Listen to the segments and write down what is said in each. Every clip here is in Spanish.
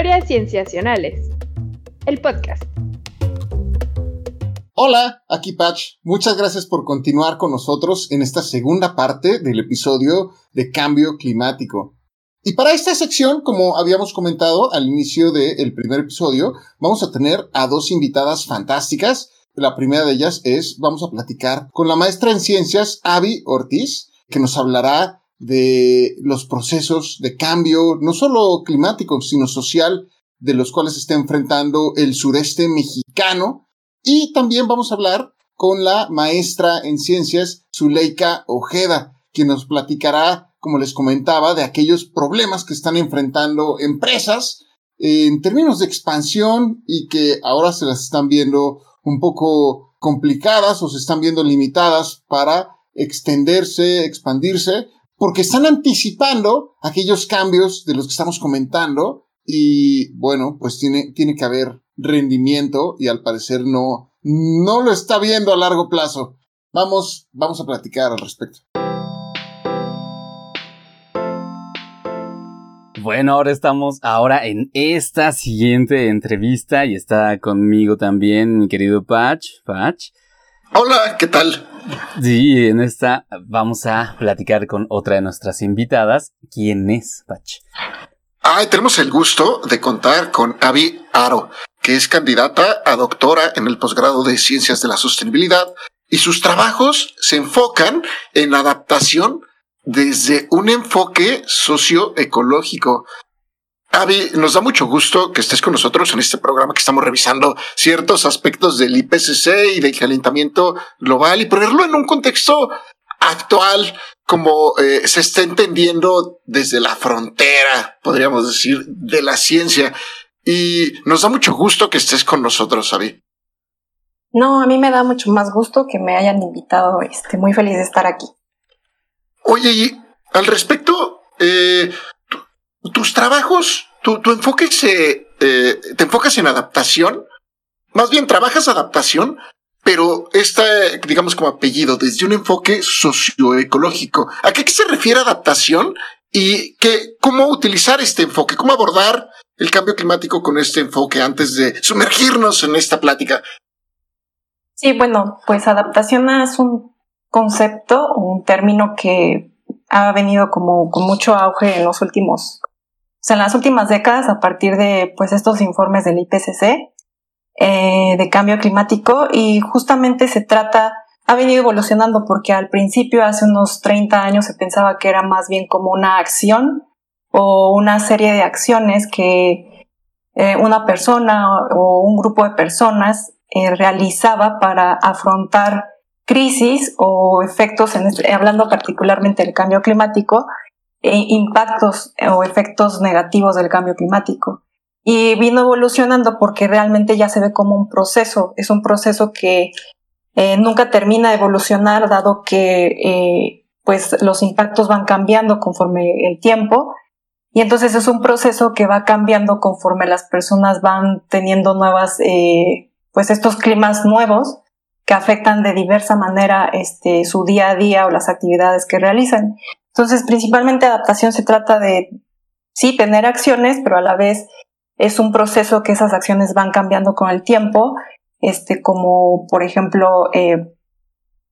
Historias Cienciacionales. El podcast. Hola, aquí Patch. Muchas gracias por continuar con nosotros en esta segunda parte del episodio de cambio climático. Y para esta sección, como habíamos comentado al inicio del primer episodio, vamos a tener a dos invitadas fantásticas. La primera de ellas es, vamos a platicar con la maestra en ciencias, Avi Ortiz, que nos hablará de los procesos de cambio, no solo climático, sino social, de los cuales está enfrentando el sureste mexicano. Y también vamos a hablar con la maestra en ciencias, Zuleika Ojeda, quien nos platicará como les comentaba, de aquellos problemas que están enfrentando empresas en términos de expansión y que ahora se las están viendo un poco complicadas o se están viendo limitadas para extenderse, expandirse, porque están anticipando aquellos cambios de los que estamos comentando y bueno, pues tiene, tiene que haber rendimiento y al parecer no, no lo está viendo a largo plazo. Vamos, vamos a platicar al respecto. Bueno, ahora estamos ahora en esta siguiente entrevista y está conmigo también mi querido Patch. Patch. Hola, ¿qué tal? Sí, en esta vamos a platicar con otra de nuestras invitadas. ¿Quién es Patch? Ay, tenemos el gusto de contar con Avi Aro, que es candidata a doctora en el posgrado de Ciencias de la Sostenibilidad y sus trabajos se enfocan en adaptación desde un enfoque socioecológico. Avi, nos da mucho gusto que estés con nosotros en este programa que estamos revisando ciertos aspectos del IPCC y del calentamiento global y ponerlo en un contexto actual como eh, se está entendiendo desde la frontera, podríamos decir, de la ciencia. Y nos da mucho gusto que estés con nosotros, Avi. No, a mí me da mucho más gusto que me hayan invitado. Este, muy feliz de estar aquí. Oye, y al respecto, eh, tus trabajos, tu, enfoque se, eh, te enfocas en adaptación, más bien trabajas adaptación, pero esta, digamos como apellido, desde un enfoque socioecológico. ¿A qué, se refiere adaptación y qué, cómo utilizar este enfoque, cómo abordar el cambio climático con este enfoque antes de sumergirnos en esta plática? Sí, bueno, pues adaptación es un concepto, un término que ha venido como con mucho auge en los últimos, o sea, en las últimas décadas a partir de pues estos informes del IPCC eh, de cambio climático y justamente se trata, ha venido evolucionando porque al principio, hace unos 30 años, se pensaba que era más bien como una acción o una serie de acciones que eh, una persona o un grupo de personas eh, realizaba para afrontar crisis o efectos, en este, hablando particularmente del cambio climático, impactos o efectos negativos del cambio climático. Y vino evolucionando porque realmente ya se ve como un proceso, es un proceso que eh, nunca termina de evolucionar dado que eh, pues los impactos van cambiando conforme el tiempo y entonces es un proceso que va cambiando conforme las personas van teniendo nuevas eh, pues estos climas nuevos que afectan de diversa manera este, su día a día o las actividades que realizan. Entonces, principalmente adaptación se trata de, sí, tener acciones, pero a la vez es un proceso que esas acciones van cambiando con el tiempo, este, como por ejemplo, eh,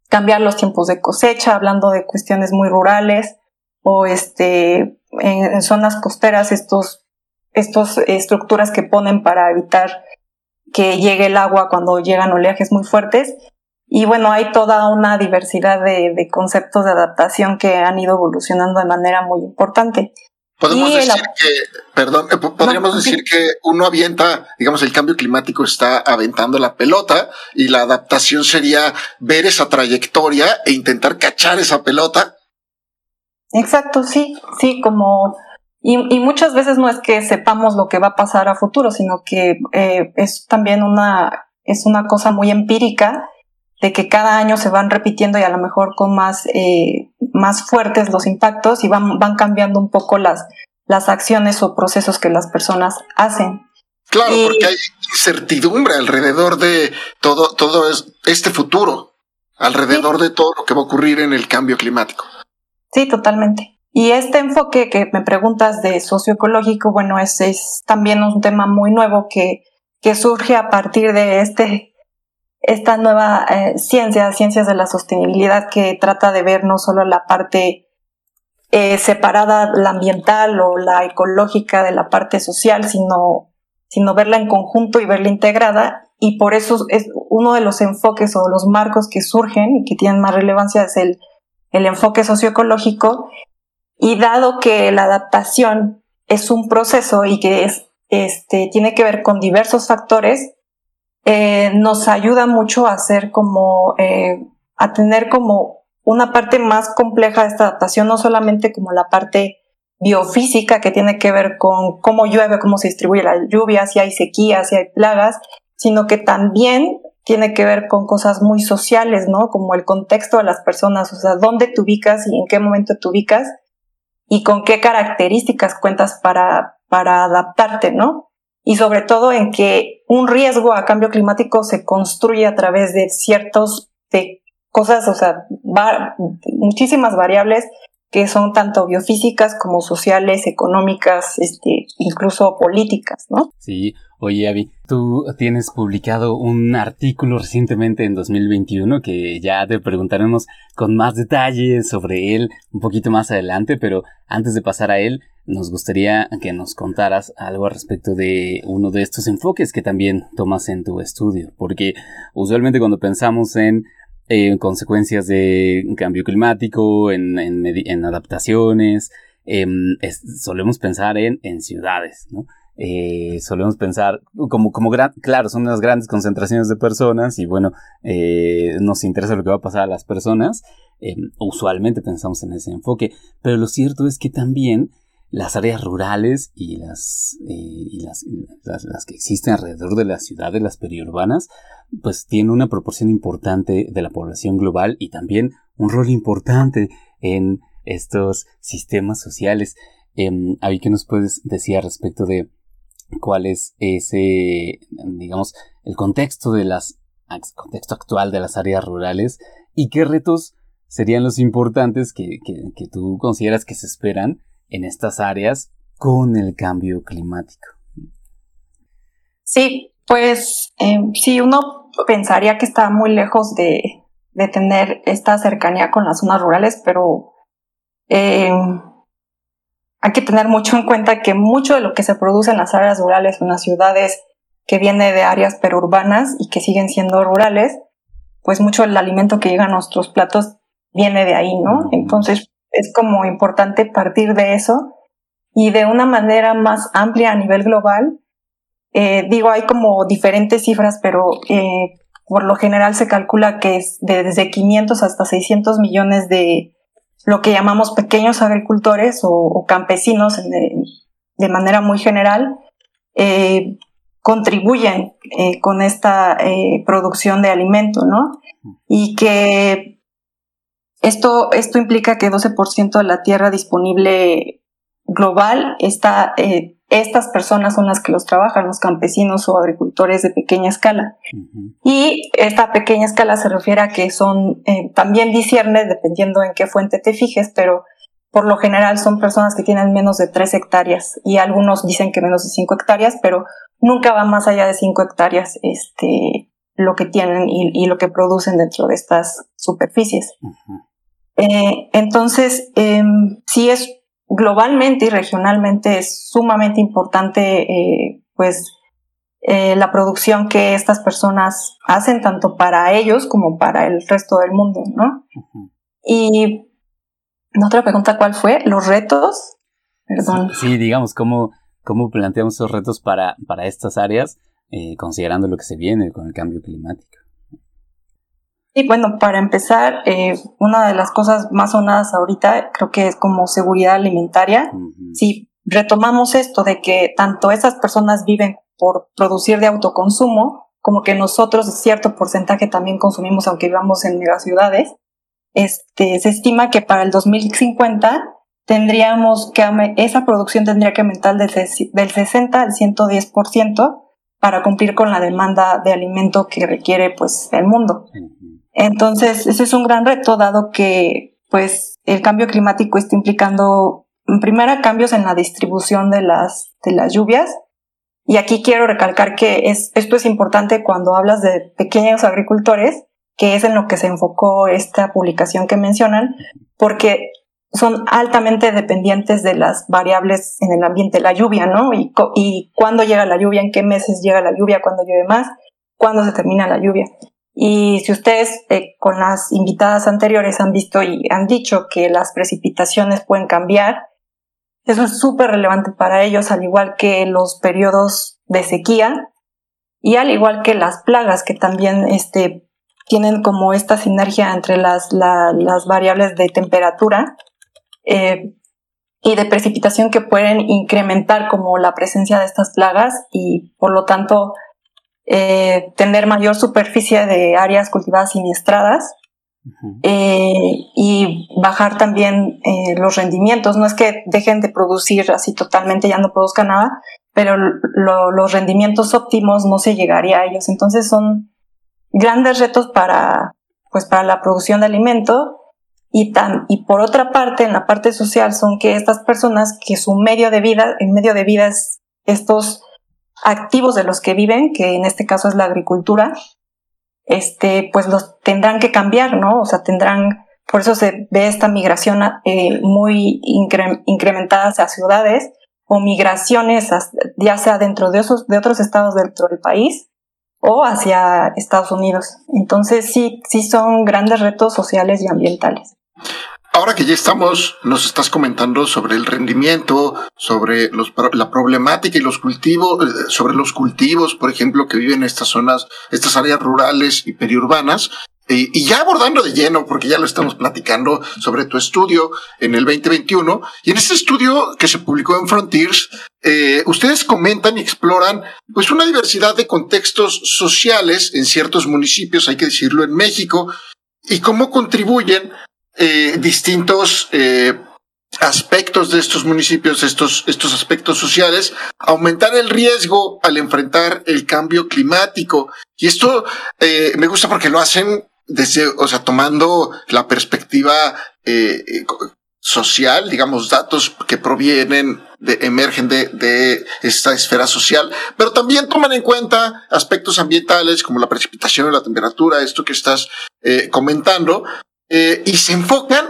cambiar los tiempos de cosecha, hablando de cuestiones muy rurales, o este, en, zonas costeras, estos, estos estructuras que ponen para evitar que llegue el agua cuando llegan oleajes muy fuertes. Y bueno, hay toda una diversidad de, conceptos de adaptación que han ido evolucionando de manera muy importante. Podemos decir que, perdón, eh, podríamos decir que uno avienta, digamos, el cambio climático está aventando la pelota y la adaptación sería ver esa trayectoria e intentar cachar esa pelota. Exacto, sí, sí, como y, muchas veces no es que sepamos lo que va a pasar a futuro, sino que eh, es también una, es una cosa muy empírica de que cada año se van repitiendo y a lo mejor con más, eh, más fuertes los impactos y van, van cambiando un poco las, las acciones o procesos que las personas hacen. Claro, porque hay incertidumbre alrededor de todo, todo este futuro, alrededor de todo lo que va a ocurrir en el cambio climático. Sí, totalmente. Y este enfoque que me preguntas de socioecológico, bueno, es, es también un tema muy nuevo que, que surge a partir de este, esta nueva eh, ciencia, ciencias de la sostenibilidad, que trata de ver no solo la parte eh, separada, la ambiental o la ecológica de la parte social, sino, sino verla en conjunto y verla integrada. Y por eso es uno de los enfoques o los marcos que surgen y que tienen más relevancia es el, el enfoque socioecológico. Y dado que la adaptación es un proceso y que es, este, tiene que ver con diversos factores, eh, nos ayuda mucho a hacer como, eh, a tener como una parte más compleja de esta adaptación, no solamente como la parte biofísica que tiene que ver con cómo llueve, cómo se distribuye la lluvia, si hay sequías, si hay plagas, sino que también tiene que ver con cosas muy sociales, ¿no? Como el contexto de las personas, o sea, dónde te ubicas y en qué momento te ubicas y con qué características cuentas para, para adaptarte, ¿no? Y sobre todo en que un riesgo a cambio climático se construye a través de ciertos de cosas, o sea, muchísimas variables que son tanto biofísicas como sociales, económicas, este, incluso políticas, ¿no? Sí, oye Avi, tú tienes publicado un artículo recientemente en 2021 que ya te preguntaremos con más detalles sobre él un poquito más adelante, pero antes de pasar a él, nos gustaría que nos contaras algo al respecto de uno de estos enfoques que también tomas en tu estudio, porque usualmente cuando pensamos en eh, consecuencias de cambio climático, en, adaptaciones. Em, solemos pensar en, en ciudades, ¿no? Eh, solemos pensar como, como claro, son unas grandes concentraciones de personas y bueno, eh, nos interesa lo que va a pasar a las personas. Em, usualmente pensamos en ese enfoque, pero lo cierto es que también las áreas rurales y las, y las, las, que existen alrededor de las ciudades, las periurbanas, pues tiene una proporción importante de la población global y también un rol importante en estos sistemas sociales. Eh, ¿qué nos puedes decir al respecto de cuál es ese, digamos, el contexto de las, contexto actual de las áreas rurales y qué retos serían los importantes que, que tú consideras que se esperan en estas áreas con el cambio climático? Sí, pues eh, sí, uno pensaría que está muy lejos de, de, tener esta cercanía con las zonas rurales, pero eh, hay que tener mucho en cuenta que mucho de lo que se produce en las áreas rurales, en las ciudades, que viene de áreas perurbanas y que siguen siendo rurales, pues mucho del alimento que llega a nuestros platos viene de ahí, ¿no? Entonces es como importante partir de eso y de una manera más amplia a nivel global eh, digo, hay como diferentes cifras, pero eh, por lo general se calcula que es de desde 500 hasta 600 millones de lo que llamamos pequeños agricultores o, campesinos de, manera muy general, eh, contribuyen con esta producción de alimento, ¿no? Y que esto, esto implica que 12% de la tierra disponible global está estas personas son las que los trabajan, los campesinos o agricultores de pequeña escala. Y esta pequeña escala se refiere a que son, eh, también discierne dependiendo en qué fuente te fijes, pero por lo general son personas que tienen menos de 3 hectáreas y algunos dicen que menos de 5 hectáreas, pero nunca va más allá de 5 hectáreas este, lo que tienen y, lo que producen dentro de estas superficies. Eh, entonces, eh, sí es globalmente y regionalmente es sumamente importante, eh, pues, eh, la producción que estas personas hacen, tanto para ellos como para el resto del mundo, ¿no? Y otra pregunta, ¿cuál fue? ¿Los retos? Perdón. Sí, digamos, ¿cómo, cómo planteamos esos retos para, para estas áreas, considerando lo que se viene con el cambio climático? Sí, bueno, para empezar, eh, una de las cosas más sonadas ahorita creo que es como seguridad alimentaria. Si retomamos esto de que tanto esas personas viven por producir de autoconsumo, como que nosotros cierto porcentaje también consumimos aunque vivamos en megaciudades, este, se estima que para el 2050 tendríamos que, esa producción tendría que aumentar del, del 60 al 110% para cumplir con la demanda de alimento que requiere pues el mundo. Entonces, ese es un gran reto, dado que pues el cambio climático está implicando, primera, cambios en la distribución de las, de las lluvias. Y aquí quiero recalcar que es, esto es importante cuando hablas de pequeños agricultores, que es en lo que se enfocó esta publicación que mencionan, porque son altamente dependientes de las variables en el ambiente, la lluvia, ¿no? Y, y cuándo llega la lluvia, en qué meses llega la lluvia, cuándo llueve más, cuándo se termina la lluvia. Y si ustedes eh, con las invitadas anteriores han visto y han dicho que las precipitaciones pueden cambiar, eso es súper relevante para ellos, al igual que los periodos de sequía y al igual que las plagas que también este, tienen como esta sinergia entre las, las variables de temperatura eh, y de precipitación que pueden incrementar como la presencia de estas plagas y por lo tanto eh, tener mayor superficie de áreas cultivadas siniestradas eh, y bajar también los rendimientos. No es que dejen de producir así totalmente, ya no produzcan nada, pero los rendimientos óptimos no se llegaría a ellos. Entonces son grandes retos para, pues, para la producción de alimento y, tan, y por otra parte, en la parte social, son que estas personas que su medio de vida, el medio de vida es estos activos de los que viven, que en este caso es la agricultura, este, pues los tendrán que cambiar, ¿no? O sea, tendrán, por eso se ve esta migración eh, muy incrementada hacia ciudades o migraciones, ya sea dentro de, esos, de otros estados dentro del país o hacia Estados Unidos. Entonces sí, sí son grandes retos sociales y ambientales. Ahora que ya estamos, nos estás comentando sobre el rendimiento, sobre la problemática y los cultivos, eh, sobre los cultivos, por ejemplo, que viven en estas zonas, estas áreas rurales y periurbanas. Y, ya abordando de lleno, porque ya lo estamos platicando sobre tu estudio en el 2021, y en este estudio que se publicó en Frontiers, eh, ustedes comentan y exploran pues una diversidad de contextos sociales en ciertos municipios, hay que decirlo, en México, y cómo contribuyen eh, distintos eh, aspectos de estos municipios, estos, estos aspectos sociales, aumentar el riesgo al enfrentar el cambio climático. Y esto eh, me gusta porque lo hacen desde, o sea, tomando la perspectiva social, digamos, datos que provienen de, emergen de, de, esta esfera social, pero también toman en cuenta aspectos ambientales como la precipitación, la temperatura, esto que estás comentando, eh, y se enfocan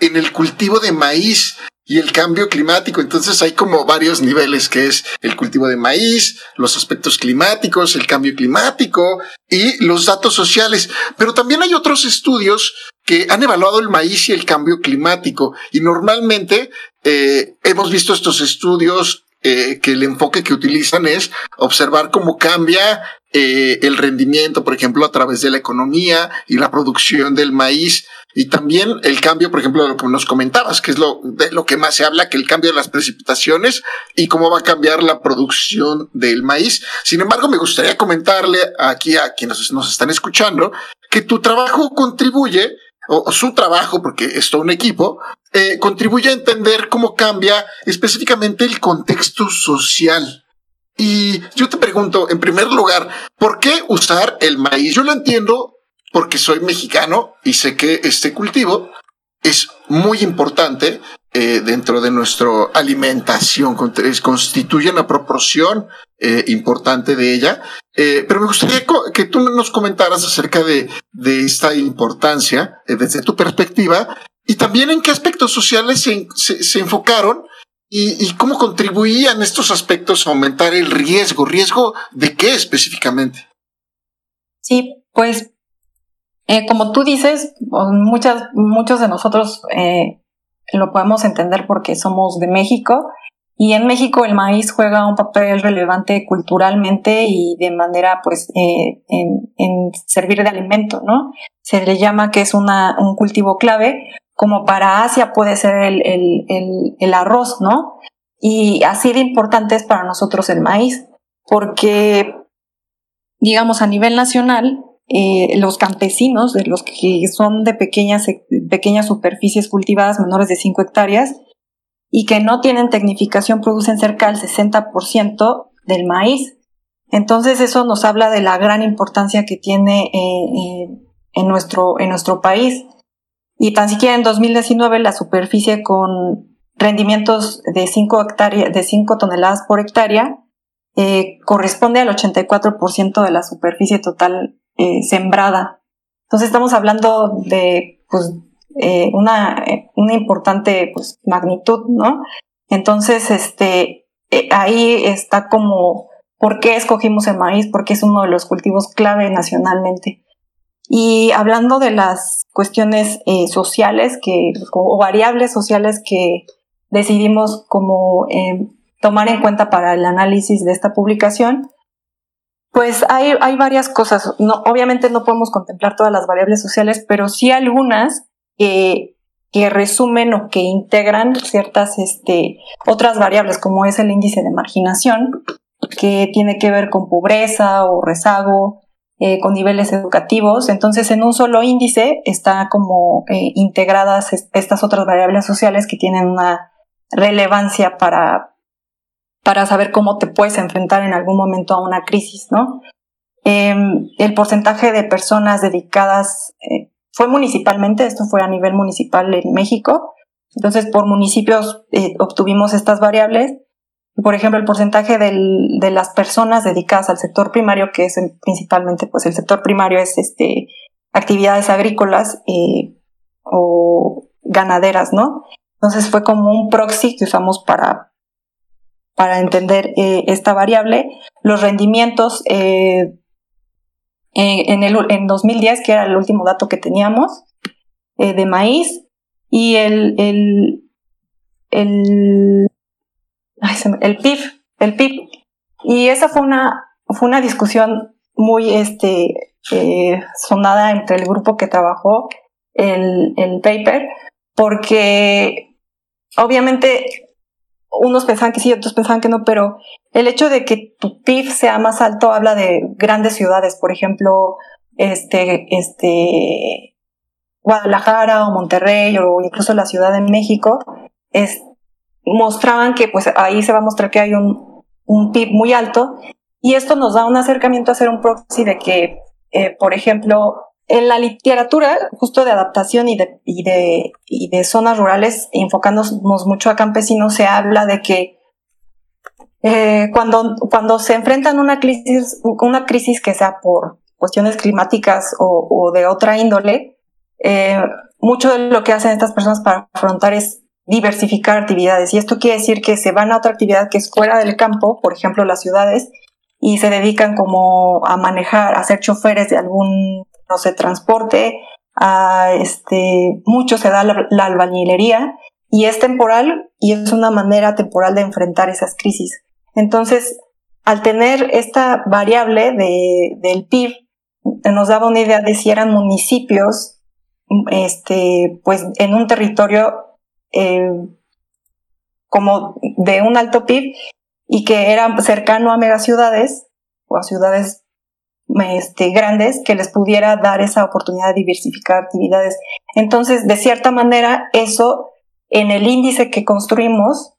en el cultivo de maíz y el cambio climático. Entonces hay como varios niveles que es el cultivo de maíz, los aspectos climáticos, el cambio climático y los datos sociales. Pero también hay otros estudios que han evaluado el maíz y el cambio climático y normalmente eh, hemos visto estos estudios eh, que el enfoque que utilizan es observar cómo cambia el rendimiento, por ejemplo, a través de la economía y la producción del maíz. Y también el cambio, por ejemplo, de lo que nos comentabas, que es lo, de lo que más se habla, que el cambio de las precipitaciones y cómo va a cambiar la producción del maíz. Sin embargo, me gustaría comentarle aquí a quienes nos están escuchando que tu trabajo contribuye o, su trabajo, porque es todo un equipo, eh, contribuye a entender cómo cambia específicamente el contexto social. Y yo te pregunto, en primer lugar, ¿por qué usar el maíz? Yo lo entiendo porque soy mexicano y sé que este cultivo es muy importante eh, dentro de nuestra alimentación, constituye una proporción eh, importante de ella. Eh, pero me gustaría que tú nos comentaras acerca de, de esta importancia desde tu perspectiva y también en qué aspectos sociales se, se, enfocaron y, y, cómo contribuían estos aspectos a aumentar el riesgo. ¿Riesgo de qué específicamente? Sí, pues como tú dices, muchas, muchos de nosotros eh, lo podemos entender porque somos de México y en México el maíz juega un papel relevante culturalmente y de manera pues eh, en, servir de alimento, ¿no? Se le llama que es una, un cultivo clave, como para Asia puede ser el, el arroz, ¿no? Y así de importante es para nosotros el maíz, porque digamos a nivel nacional eh, los campesinos, de los que son de pequeñas, pequeñas superficies cultivadas menores de 5 hectáreas y que no tienen tecnificación, producen cerca del 60% del maíz. Entonces eso nos habla de la gran importancia que tiene eh, eh, en, nuestro, en nuestro país. y tan siquiera en 2019 la superficie con rendimientos de 5 hectáreas, de 5 toneladas por hectárea, eh, corresponde al 84% de la superficie total eh, sembrada. Entonces estamos hablando de pues, eh, una, una importante pues, magnitud, ¿no? Entonces, este, ahí está como por qué escogimos el maíz, porque es uno de los cultivos clave nacionalmente. Y hablando de las cuestiones sociales que, o variables sociales que decidimos como eh, tomar en cuenta para el análisis de esta publicación, pues hay, hay varias cosas. No, obviamente no podemos contemplar todas las variables sociales, pero sí algunas que, que resumen o que integran ciertas este, otras variables, como es el índice de marginación, que tiene que ver con pobreza o rezago, eh, con niveles educativos. Entonces, en un solo índice está como eh, integradas estas otras variables sociales que tienen una relevancia para, para saber cómo te puedes enfrentar en algún momento a una crisis, ¿no? Em, el porcentaje de personas dedicadas eh, fue municipalmente, esto fue a nivel municipal en México, entonces por municipios eh, obtuvimos estas variables. Por ejemplo, el porcentaje del, de las personas dedicadas al sector primario, que es principalmente, pues el sector primario es este, actividades agrícolas eh, o ganaderas, ¿no? Entonces fue como un proxy que usamos para, para entender eh, esta variable. Los rendimientos eh, en, el, en 2010, que era el último dato que teníamos, eh, de maíz, y el, el, el, el PIB, el. Y esa fue una, fue una discusión muy este, sonada entre el grupo que trabajó el, el paper, porque obviamente unos pensaban que sí, otros pensaban que no, pero el hecho de que tu PIB sea más alto habla de grandes ciudades, por ejemplo, este, este, Guadalajara o Monterrey o incluso la Ciudad de México, es, mostraban que pues ahí se va a mostrar que hay un, un PIB muy alto y esto nos da un acercamiento a hacer un proxy de que, eh, por ejemplo, en la literatura, justo de adaptación y de, y de, y de zonas rurales, enfocándonos mucho a campesinos, se habla de que eh, cuando, cuando se enfrentan una crisis, una crisis que sea por cuestiones climáticas o, de otra índole, eh, mucho de lo que hacen estas personas para afrontar es diversificar actividades. Y esto quiere decir que se van a otra actividad que es fuera del campo, por ejemplo, las ciudades, y se dedican como a manejar, a ser choferes de algún no sé, transporte, a este, mucho se da la, albañilería y es temporal y es una manera temporal de enfrentar esas crisis. Entonces, al tener esta variable de, del PIB, nos daba una idea de si eran municipios, este, pues en un territorio eh, como de un alto PIB y que era cercano a megaciudades o a ciudades este, grandes que les pudiera dar esa oportunidad de diversificar actividades. Entonces, de cierta manera, eso en el índice que construimos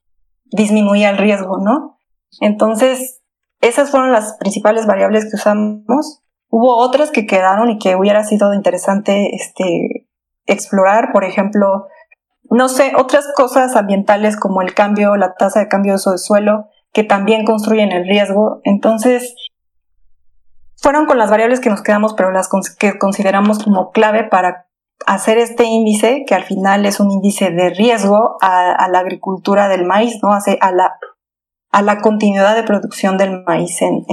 disminuía el riesgo, ¿no? Entonces, esas fueron las principales variables que usamos. Hubo otras que quedaron y que hubiera sido interesante este, explorar, por ejemplo, no sé, otras cosas ambientales como el cambio, la tasa de cambio de uso de suelo, que también construyen el riesgo. Entonces, fueron con las variables que nos quedamos, pero las que consideramos como clave para hacer este índice, que al final es un índice de riesgo a, la agricultura del maíz, ¿no? a, la, a la continuidad de producción del maíz en,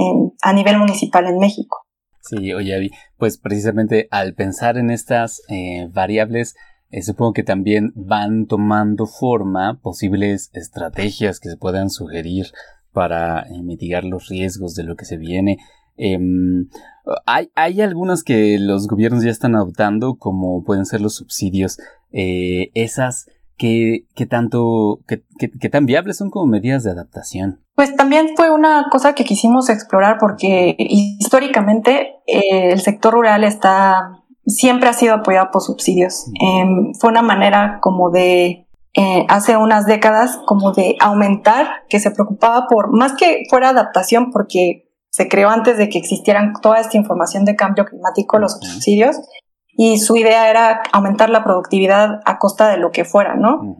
a nivel municipal en México. Sí, oye, pues precisamente al pensar en estas eh, variables, eh, supongo que también van tomando forma posibles estrategias que se puedan sugerir para eh, mitigar los riesgos de lo que se viene. Em, hay, hay algunas que los gobiernos ya están adoptando, como pueden ser los subsidios. Eh, esas que, tanto, que, tan viables son como medidas de adaptación. Pues también fue una cosa que quisimos explorar porque históricamente eh, el sector rural está siempre ha sido apoyado por subsidios. Em, fue una manera como de eh, hace unas décadas como de aumentar, que se preocupaba por, más que fuera adaptación, porque se creó antes de que existieran toda esta información de cambio climático, los subsidios, y su idea era aumentar la productividad a costa de lo que fuera, ¿no?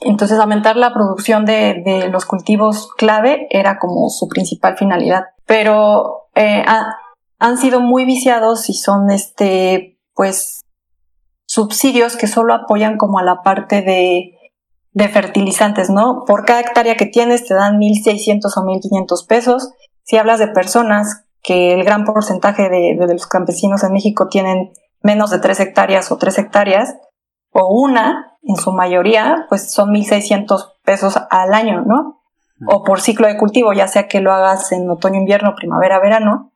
Entonces, aumentar la producción de, los cultivos clave era como su principal finalidad. Pero eh, han sido muy viciados y son, este, pues, subsidios que solo apoyan como a la parte de, de fertilizantes, ¿no? Por cada hectárea que tienes te dan 1.600 o 1.500 pesos. Si hablas de personas que el gran porcentaje de, de, los campesinos en México tienen menos de 3 hectáreas o 3 hectáreas, o una, en su mayoría, pues son 1.600 pesos al año, ¿no? O por ciclo de cultivo, ya sea que lo hagas en otoño, invierno, primavera, verano,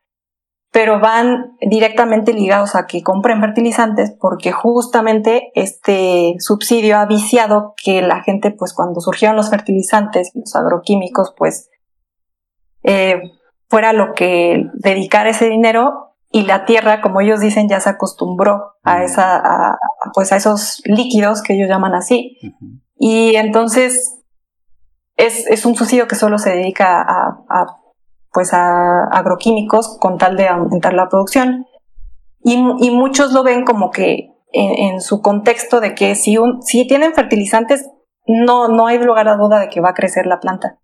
pero van directamente ligados a que compren fertilizantes porque justamente este subsidio ha viciado que la gente, pues cuando surgieron los fertilizantes, los agroquímicos, pues eh, fuera lo que dedicar ese dinero y la tierra, como ellos dicen, ya se acostumbró a esa, pues a esos líquidos que ellos llaman así. Y entonces es, es, un subsidio que solo se dedica a pues a agroquímicos con tal de aumentar la producción. Y, muchos lo ven como que en, su contexto de que si, un, si tienen fertilizantes, no, no hay lugar a duda de que va a crecer la planta.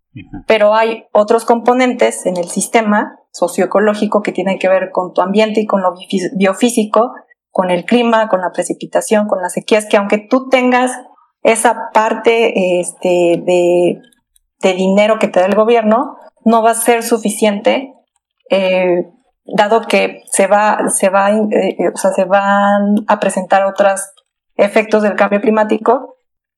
Pero hay otros componentes en el sistema socioecológico que tienen que ver con tu ambiente y con lo biofísico, con el clima, con la precipitación, con las sequías, que aunque tú tengas esa parte este, de, de dinero que te da el gobierno, no va a ser suficiente, eh, dado que se va, se va, eh, o sea, se van a presentar otros efectos del cambio climático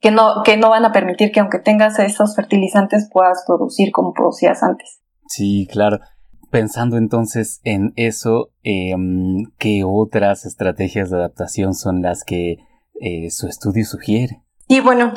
que no, que no van a permitir que aunque tengas esos fertilizantes puedas producir como producías antes. Sí, claro. Pensando entonces en eso, em, ¿qué otras estrategias de adaptación son las que eh, su estudio sugiere? Y bueno,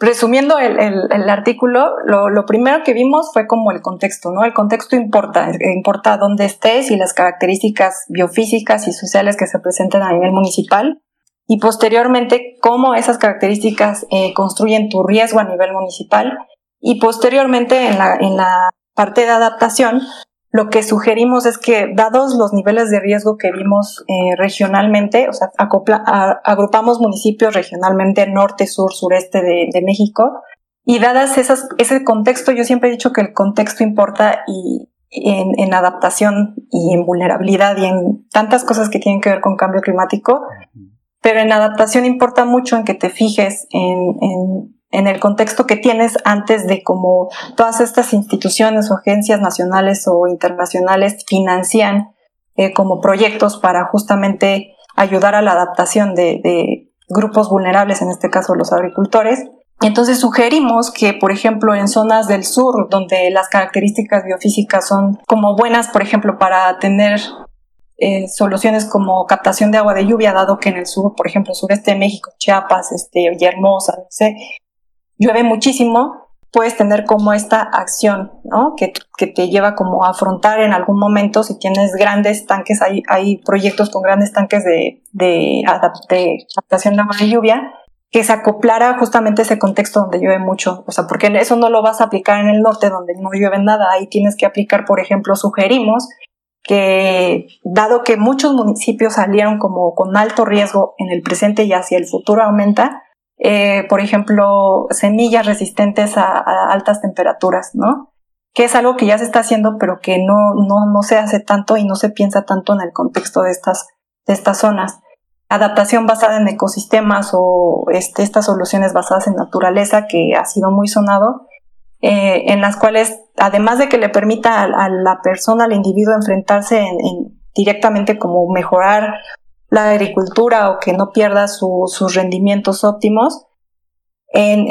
resumiendo el, artículo, lo, primero que vimos fue como el contexto, ¿no? El contexto importa, importa dónde estés y las características biofísicas y sociales que se presenten a nivel municipal. Y posteriormente, cómo esas características eh, construyen tu riesgo a nivel municipal. Y posteriormente, en la, en la parte de adaptación, lo que sugerimos es que, dados los niveles de riesgo que vimos eh, regionalmente, o sea, agrupamos municipios regionalmente norte, sur, sureste de, México, y dadas esas, ese contexto, yo siempre he dicho que el contexto importa y en, adaptación y en vulnerabilidad y en tantas cosas que tienen que ver con cambio climático, pero en adaptación importa mucho en que te fijes en en el contexto que tienes antes de cómo todas estas instituciones o agencias nacionales o internacionales financian eh, como proyectos para justamente ayudar a la adaptación de, grupos vulnerables, en este caso los agricultores. Entonces sugerimos que, por ejemplo, en zonas del sur, donde las características biofísicas son como buenas, por ejemplo, para tener eh, soluciones como captación de agua de lluvia, dado que en el sur, por ejemplo, sureste de México, Chiapas, este, Villahermosa, no sé, llueve muchísimo, puedes tener como esta acción, ¿no? Que, que, te lleva como a afrontar en algún momento, si tienes grandes tanques, hay, hay proyectos con grandes tanques de, de, adaptación de agua de lluvia, que se acoplara justamente ese contexto donde llueve mucho. O sea, porque eso no lo vas a aplicar en el norte donde no llueve nada. Ahí tienes que aplicar, por ejemplo, sugerimos que dado que muchos municipios salieron como con alto riesgo en el presente y hacia el futuro aumenta, eh, por ejemplo, semillas resistentes a, altas temperaturas, ¿no? Que es algo que ya se está haciendo, pero que no, no, no se hace tanto y no se piensa tanto en el contexto de estas, de estas zonas. Adaptación basada en ecosistemas o este, estas soluciones basadas en naturaleza, que ha sido muy sonado, eh, en las cuales, además de que le permita a, la persona, al individuo, enfrentarse en, directamente como mejorar la agricultura o que no pierda sus rendimientos óptimos en,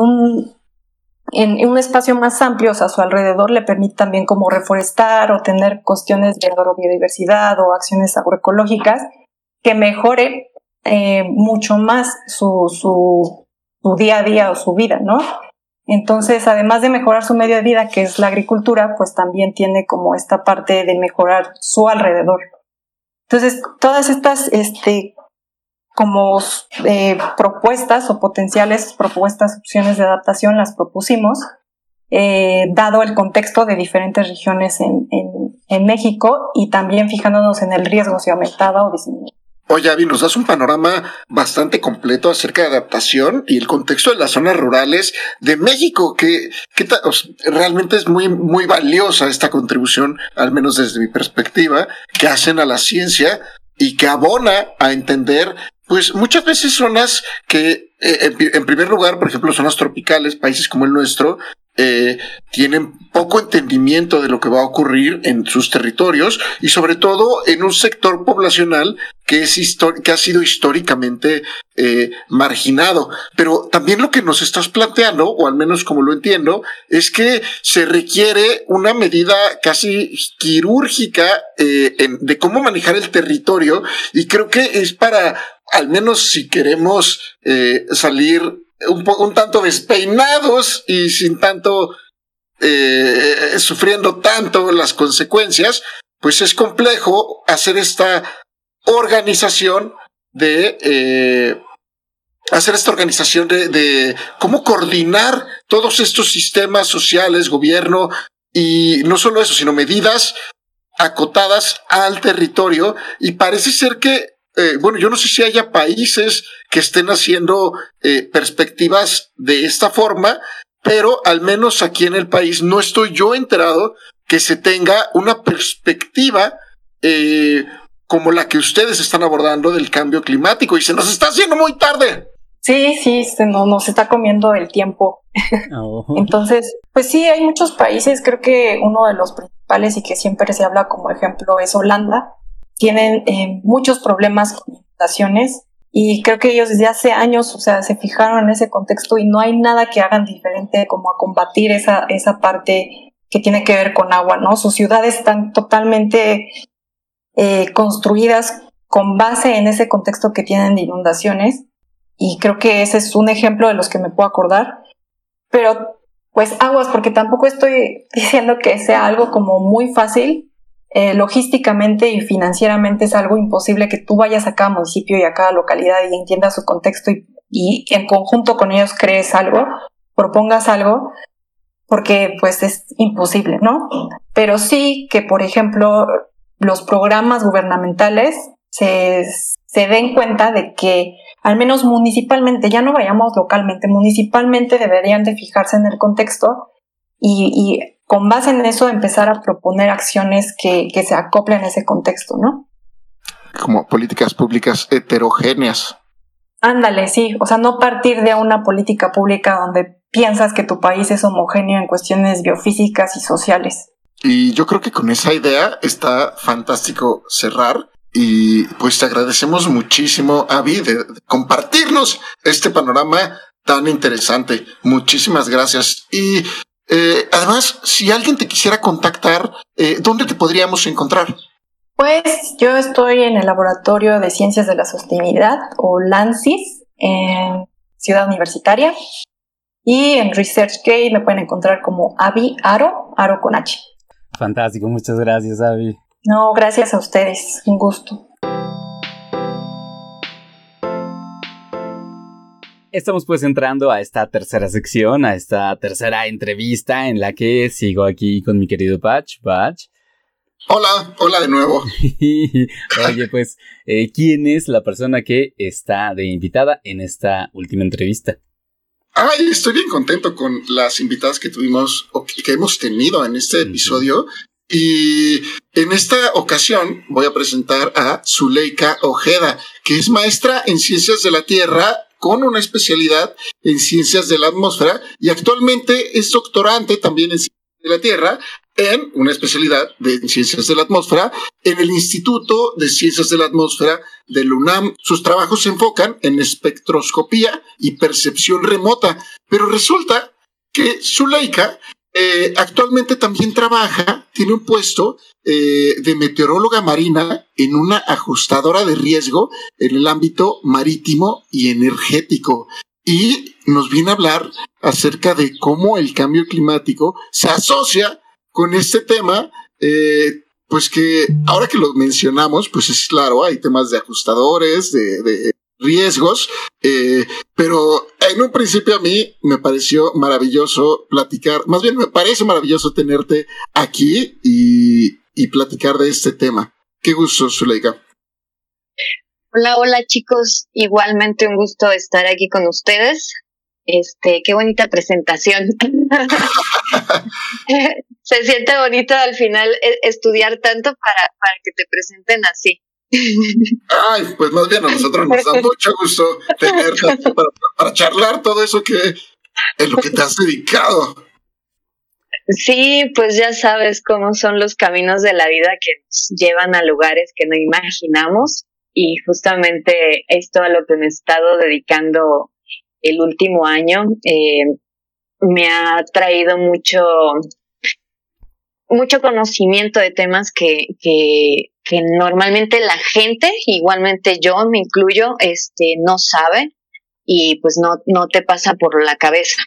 un, espacio más amplio, o sea, a su alrededor le permite también como reforestar o tener cuestiones de agrobiodiversidad o acciones agroecológicas que mejore eh, mucho más su, su día a día o su vida, ¿no? Entonces, además de mejorar su medio de vida, que es la agricultura, pues también tiene como esta parte de mejorar su alrededor. Entonces, todas estas, este, como eh, propuestas o potenciales propuestas, opciones de adaptación, las propusimos, eh, dado el contexto de diferentes regiones en, en, México y también fijándonos en el riesgo si aumentaba o disminuía. Oye, Avi, nos das un panorama bastante completo acerca de adaptación y el contexto de las zonas rurales de México, que, realmente es muy, muy valiosa esta contribución, al menos desde mi perspectiva, que hacen a la ciencia y que abona a entender pues muchas veces zonas que, eh, en, primer lugar, por ejemplo, zonas tropicales, países como el nuestro, eh, tienen poco entendimiento de lo que va a ocurrir en sus territorios y sobre todo en un sector poblacional que, es que ha sido históricamente eh, marginado. Pero también lo que nos estás planteando, o al menos como lo entiendo, es que se requiere una medida casi quirúrgica de cómo manejar el territorio y creo que es para al menos si queremos eh, salir un, un tanto despeinados y sin tanto eh, sufriendo tanto las consecuencias, pues es complejo hacer esta organización de eh, hacer esta organización de, de, cómo coordinar todos estos sistemas sociales, gobierno, y no solo eso, sino medidas acotadas al territorio. Y parece ser que eh, bueno, yo no sé si haya países que estén haciendo eh, perspectivas de esta forma, pero al menos aquí en el país no estoy yo enterado que se tenga una perspectiva eh, como la que ustedes están abordando del cambio climático y se nos está haciendo muy tarde. Sí, sí, se nos, nos está comiendo el tiempo. Oh. Entonces, pues sí, hay muchos países, creo que uno de los principales y que siempre se habla como ejemplo es Holanda, tienen eh, muchos problemas con inundaciones y creo que ellos desde hace años, o sea, se fijaron en ese contexto y no hay nada que hagan diferente como a combatir esa, esa parte que tiene que ver con agua, ¿no? Sus ciudades están totalmente eh, construidas con base en ese contexto que tienen de inundaciones y creo que ese es un ejemplo de los que me puedo acordar. Pero pues aguas, porque tampoco estoy diciendo que sea algo como muy fácil, eh, logísticamente y financieramente es algo imposible que tú vayas a cada municipio y a cada localidad y entiendas su contexto y, en conjunto con ellos crees algo, propongas algo, porque pues es imposible, ¿no? Pero sí que, por ejemplo, los programas gubernamentales se, se den cuenta de que al menos municipalmente, ya no vayamos localmente, municipalmente deberían de fijarse en el contexto y con base en eso empezar a proponer acciones que, que se acoplen a ese contexto, ¿no? Como políticas públicas heterogéneas. Ándale, sí, o sea, no partir de una política pública donde piensas que tu país es homogéneo en cuestiones biofísicas y sociales. Y yo creo que con esa idea está fantástico cerrar. Y pues te agradecemos muchísimo, Avi, de compartirnos este panorama tan interesante. Muchísimas gracias. Y eh, además, si alguien te quisiera contactar, eh, ¿dónde te podríamos encontrar? Pues yo estoy en el Laboratorio de Ciencias de la Sostenibilidad o LANCIS en Ciudad Universitaria y en ResearchGate me pueden encontrar como Avi Aro, Aro con H. Fantástico, muchas gracias Avi. No, gracias a ustedes, un gusto. Estamos pues entrando a esta tercera sección, a esta tercera entrevista en la que sigo aquí con mi querido Patch. Patch. Hola, hola de nuevo. Oye, pues, eh, ¿quién es la persona que está de invitada en esta última entrevista? Ay, estoy bien contento con las invitadas que tuvimos o que hemos tenido en este episodio. Y en esta ocasión voy a presentar a Zuleika Ojeda, que es maestra en ciencias de la Tierra con una especialidad en ciencias de la atmósfera y actualmente es doctorante también en ciencias de la Tierra en una especialidad de ciencias de la atmósfera en el Instituto de Ciencias de la Atmósfera del UNAM. Sus trabajos se enfocan en espectroscopía y percepción remota, pero resulta que Zuleika eh, actualmente también trabaja, tiene un puesto eh, de meteoróloga marina en una ajustadora de riesgo en el ámbito marítimo y energético. Y nos viene a hablar acerca de cómo el cambio climático se asocia con este tema. Eh, pues que ahora que lo mencionamos, pues es claro, hay temas de ajustadores, de riesgos, eh, pero en un principio a mí me pareció maravilloso platicar, más bien me parece maravilloso tenerte aquí y, y platicar de este tema. Qué gusto, Zuleika. Hola, hola chicos, igualmente un gusto estar aquí con ustedes. Este, qué bonita presentación. Se siente bonito al final e, estudiar tanto para, para que te presenten así. Ay, pues más bien a nosotros nos da mucho gusto tenerte para, charlar todo eso que es lo que te has dedicado. Sí, pues ya sabes cómo son los caminos de la vida que nos llevan a lugares que no imaginamos y justamente esto a lo que me he estado dedicando el último año eh, me ha traído mucho mucho conocimiento de temas que, que, que normalmente la gente, igualmente yo me incluyo, este, no sabe y pues no, no te pasa por la cabeza,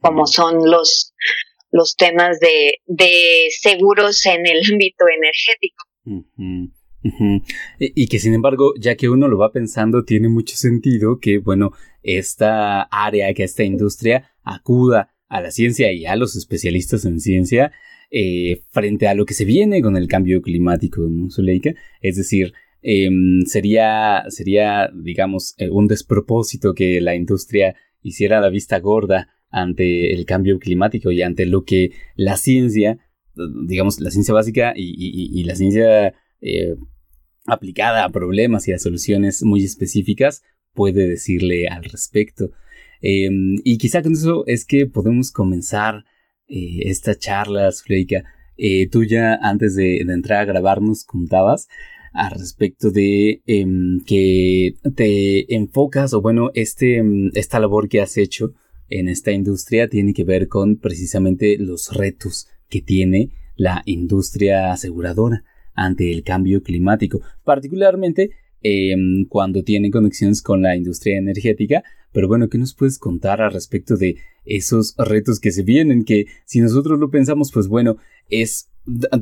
como son los, los temas de, de seguros en el ámbito energético. Y que sin embargo, ya que uno lo va pensando, tiene mucho sentido que, bueno, esta área, que esta industria acuda a la ciencia y a los especialistas en ciencia eh, frente a lo que se viene con el cambio climático, ¿no, Zuleika? Es decir, em, sería, sería, digamos, eh, un despropósito que la industria hiciera la vista gorda ante el cambio climático y ante lo que la ciencia, digamos, la ciencia básica y, la ciencia eh, aplicada a problemas y a soluciones muy específicas puede decirle al respecto. Em, y quizá con eso es que podemos comenzar eh, esta charla, Zuleika. Eh, tú ya antes de, entrar a grabar nos contabas al respecto de em, que te enfocas o bueno, este, em, esta labor que has hecho en esta industria tiene que ver con precisamente los retos que tiene la industria aseguradora ante el cambio climático, particularmente em, cuando tiene conexiones con la industria energética. Pero bueno, ¿qué nos puedes contar al respecto de esos retos que se vienen? Que si nosotros lo pensamos, pues bueno, es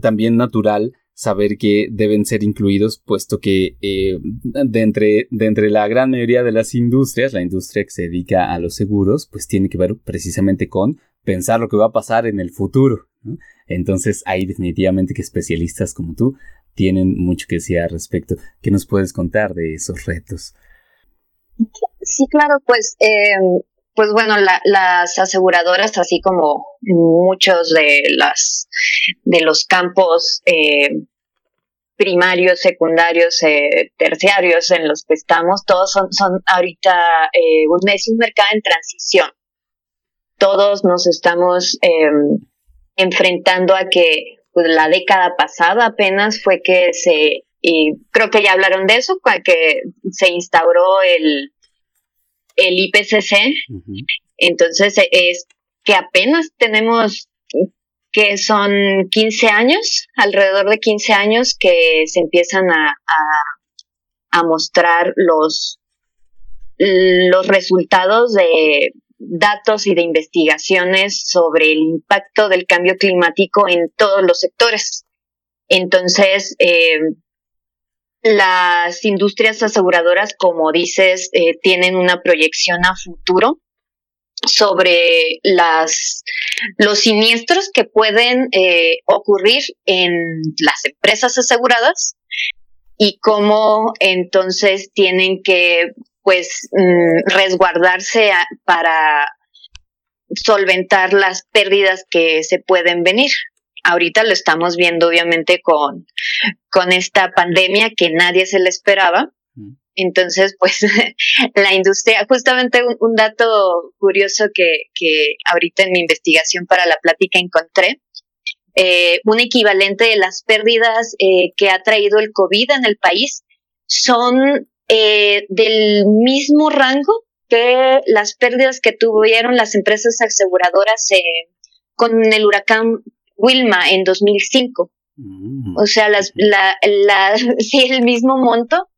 también natural saber que deben ser incluidos, puesto que eh, de, entre, de entre la gran mayoría de las industrias, la industria que se dedica a los seguros, pues tiene que ver precisamente con pensar lo que va a pasar en el futuro. Entonces, ahí definitivamente que especialistas como tú tienen mucho que decir al respecto. ¿Qué nos puedes contar de esos retos? Sí, claro, pues, eh, pues bueno, las aseguradoras, así como muchos de las de los campos eh, primarios, secundarios, eh, terciarios en los que estamos, todos son, son ahorita un, es un mercado en transición. Todos nos estamos em, enfrentando a que pues, la década pasada apenas fue que se, y creo que ya hablaron de eso, que se instauró el, el IPCC. Entonces es que apenas tenemos que son 15 años, alrededor de 15 años que se empiezan a, a, a mostrar los, los resultados de datos y de investigaciones sobre el impacto del cambio climático en todos los sectores. Entonces, eh, las industrias aseguradoras, como dices, eh, tienen una proyección a futuro sobre las, los siniestros que pueden eh, ocurrir en las empresas aseguradas y cómo entonces tienen que pues mm, resguardarse para solventar las pérdidas que se pueden venir. Ahorita lo estamos viendo obviamente con, con esta pandemia que nadie se le esperaba. Mm. Entonces, pues la industria, justamente un, dato curioso que, que, ahorita en mi investigación para la plática encontré, eh, un equivalente de las pérdidas eh, que ha traído el COVID en el país son eh, del mismo rango que las pérdidas que tuvieron las empresas aseguradoras con el huracán Wilma en 2005. Mm. O sea, las, la, la, sí, el mismo monto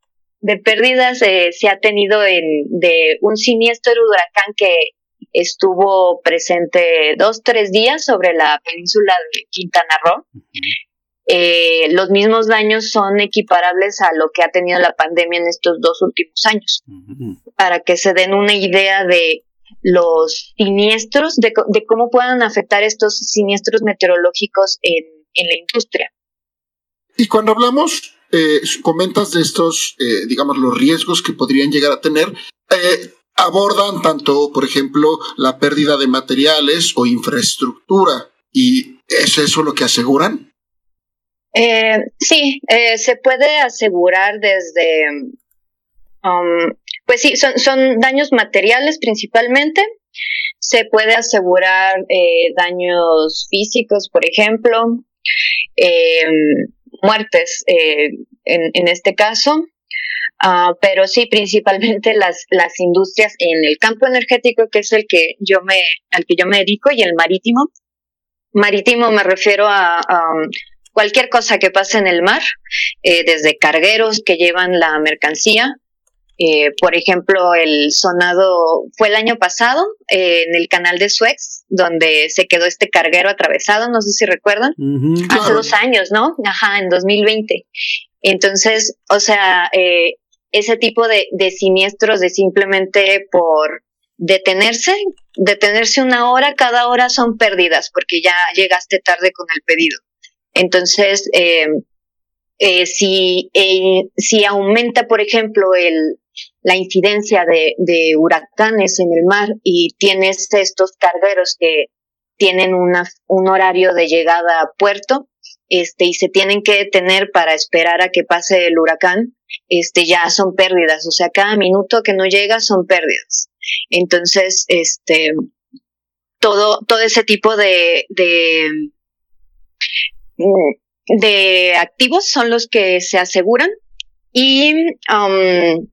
de pérdidas eh, se ha tenido en, de un siniestro huracán que estuvo presente dos, tres días sobre la península de Quintana Roo. Eh, los mismos daños son equiparables a lo que ha tenido la pandemia en estos dos últimos años, para que se den una idea de los siniestros, de, cómo puedan afectar estos siniestros meteorológicos en, la industria. Y cuando hablamos eh, comentas de estos, eh, digamos, los riesgos que podrían llegar a tener, eh, abordan tanto, por ejemplo, la pérdida de materiales o infraestructura. ¿Y es eso lo que aseguran? Sí, se puede asegurar desde, um, pues sí, son, son daños materiales principalmente. Se puede asegurar daños físicos, por ejemplo, muertes eh, en, este caso. Ah, pero sí, principalmente las, las industrias en el campo energético, que es el que yo me, al que yo me dedico, y el marítimo. Marítimo me refiero a, cualquier cosa que pase en el mar, eh, desde cargueros que llevan la mercancía eh, por ejemplo, el sonado fue el año pasado eh, en el canal de Suez, donde se quedó este carguero atravesado, no sé si recuerdan, hace dos años, ¿no? Ajá, en 2020. Entonces, o sea, eh, ese tipo de, de siniestros de simplemente por detenerse, detenerse una hora, cada hora son pérdidas porque ya llegaste tarde con el pedido. Entonces, eh, eh, si, eh, si aumenta, por ejemplo, el, la incidencia de, huracanes en el mar y tienes estos cargueros que tienen una, un horario de llegada a puerto, este, y se tienen que detener para esperar a que pase el huracán, este, ya son pérdidas. O sea, cada minuto que no llega son pérdidas. Entonces, este, todo, todo ese tipo de, de, de activos son los que se aseguran y um,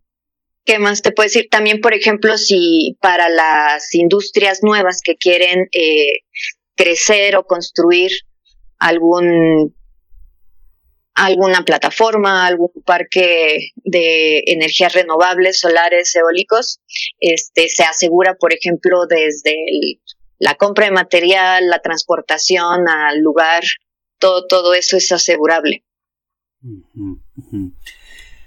¿Qué más te puedo decir? También, por ejemplo, si para las industrias nuevas que quieren eh, crecer o construir algún alguna plataforma, algún parque de energías renovables, solares, eólicos, este se asegura, por ejemplo, desde la compra de material, la transportación al lugar, todo todo eso es asegurable.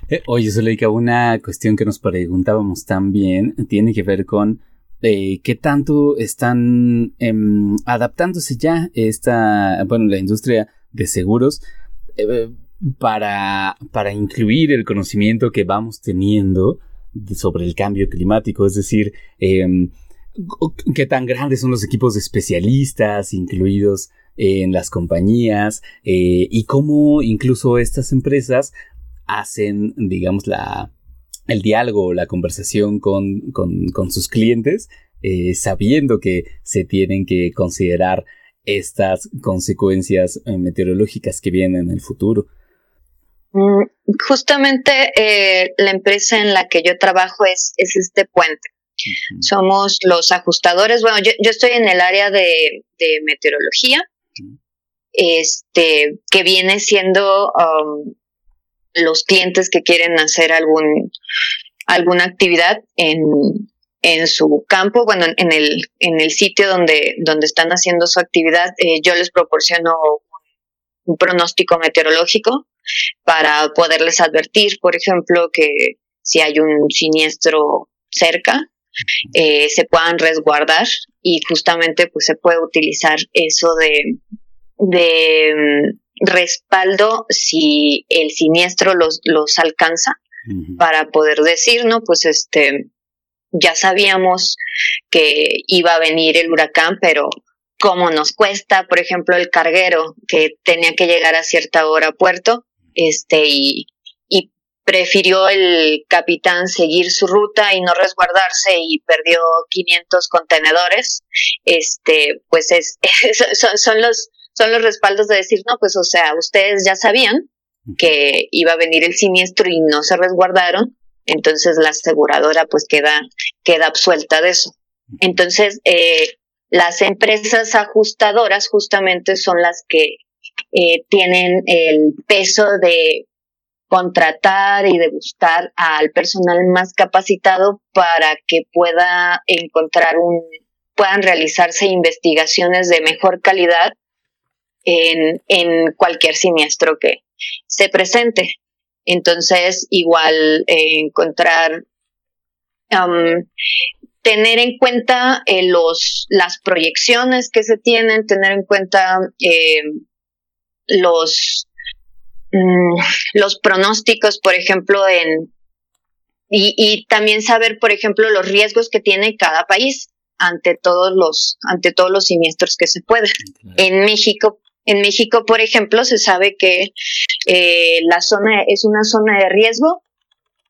Eh, oye, Zuleika, una cuestión que nos preguntábamos también tiene que ver con eh, qué tanto están em, adaptándose ya esta, bueno, la industria de seguros eh, para, para incluir el conocimiento que vamos teniendo sobre el cambio climático, es decir, em, qué tan grandes son los equipos de especialistas incluidos en las compañías y cómo incluso estas empresas hacen, digamos, la, el diálogo, la conversación con, con, sus clientes, eh, sabiendo que se tienen que considerar estas consecuencias eh, meteorológicas que vienen en el futuro. Mm, justamente eh, la empresa en la que yo trabajo es, es este puente. Somos los ajustadores. Bueno, yo, yo, estoy en el área de, de meteorología, este, que viene siendo um, los clientes que quieren hacer algún, alguna actividad en, en su campo, bueno, en el, en el sitio donde, donde están haciendo su actividad, eh, yo les proporciono un pronóstico meteorológico para poderles advertir, por ejemplo, que si hay un siniestro cerca, eh, se puedan resguardar y justamente pues se puede utilizar eso de, de respaldo si el siniestro los, los alcanza para poder decir, ¿no? Pues este, ya sabíamos que iba a venir el huracán, pero cómo nos cuesta, por ejemplo, el carguero que tenía que llegar a cierta hora a puerto, este, y, y prefirió el capitán seguir su ruta y no resguardarse y perdió 500 contenedores, este, pues es, son, son los, son los respaldos de decir, no, pues o sea, ustedes ya sabían que iba a venir el siniestro y no se resguardaron, entonces la aseguradora pues queda, queda absuelta de eso. Entonces, eh, las empresas ajustadoras justamente son las que eh, tienen el peso de contratar y de buscar al personal más capacitado para que pueda encontrar un, puedan realizarse investigaciones de mejor calidad en, en cualquier siniestro que se presente. Entonces, igual eh, encontrar, tener en cuenta eh, los, las proyecciones que se tienen, tener en cuenta eh, los, mm, los pronósticos, por ejemplo, en y, y también saber, por ejemplo, los riesgos que tiene cada país ante todos los ante todos los siniestros que se pueden. En México, en México, por ejemplo, se sabe que eh, la zona es una zona de riesgo.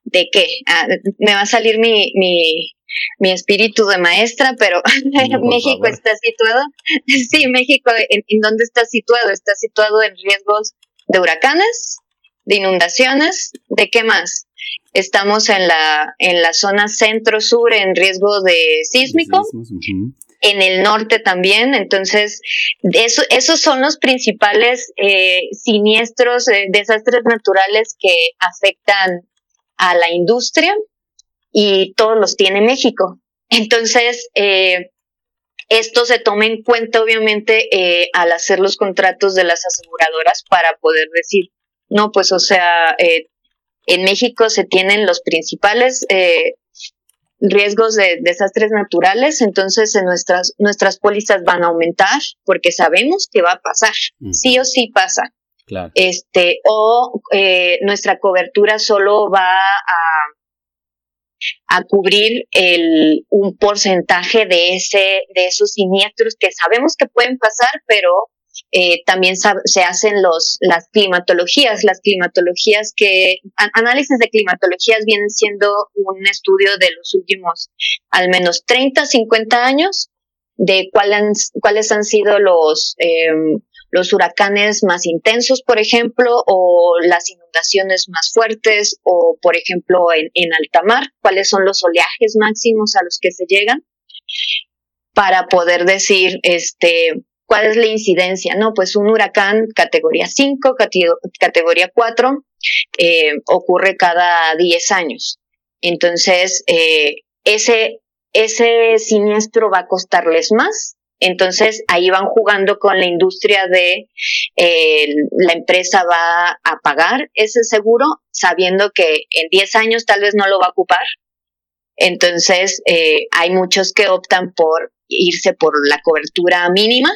¿De qué? Ah, me va a salir mi, mi, mi espíritu de maestra, pero México está situado. sí, México, ¿en, ¿en dónde está situado? Está situado en riesgos de huracanes, de inundaciones, ¿de qué más? Estamos en la, en la zona centro-sur en riesgo de sísmico. En el norte también, entonces eso, esos son los principales eh, siniestros, eh, desastres naturales que afectan a la industria y todos los tiene México. Entonces, eh, esto se toma en cuenta obviamente eh, al hacer los contratos de las aseguradoras para poder decir, no, pues o sea, en México se tienen los principales riesgos de desastres naturales, entonces en nuestras, nuestras pólizas van a aumentar porque sabemos que va a pasar, sí o sí pasa. Claro. Este, o eh, nuestra cobertura solo va a, a cubrir el, un porcentaje de ese, de esos siniestros que sabemos que pueden pasar, pero eh, también se hacen los, las climatologías, las climatologías que, análisis de climatologías vienen siendo un estudio de los últimos al menos 30, 50 años de cuáles, cuáles han sido los, eh, los huracanes más intensos, por ejemplo, o las inundaciones más fuertes, o por ejemplo en, en alta mar, cuáles son los oleajes máximos a los que se llegan, para poder decir, este, ¿Cuál es la incidencia? No, pues un huracán categoría 5, categoría 4, eh, ocurre cada 10 años. Entonces, eh, ese, ese siniestro va a costarles más. Entonces, ahí van jugando con la industria de eh, la empresa va a pagar ese seguro, sabiendo que en 10 años tal vez no lo va a ocupar. Entonces, eh, hay muchos que optan por irse por la cobertura mínima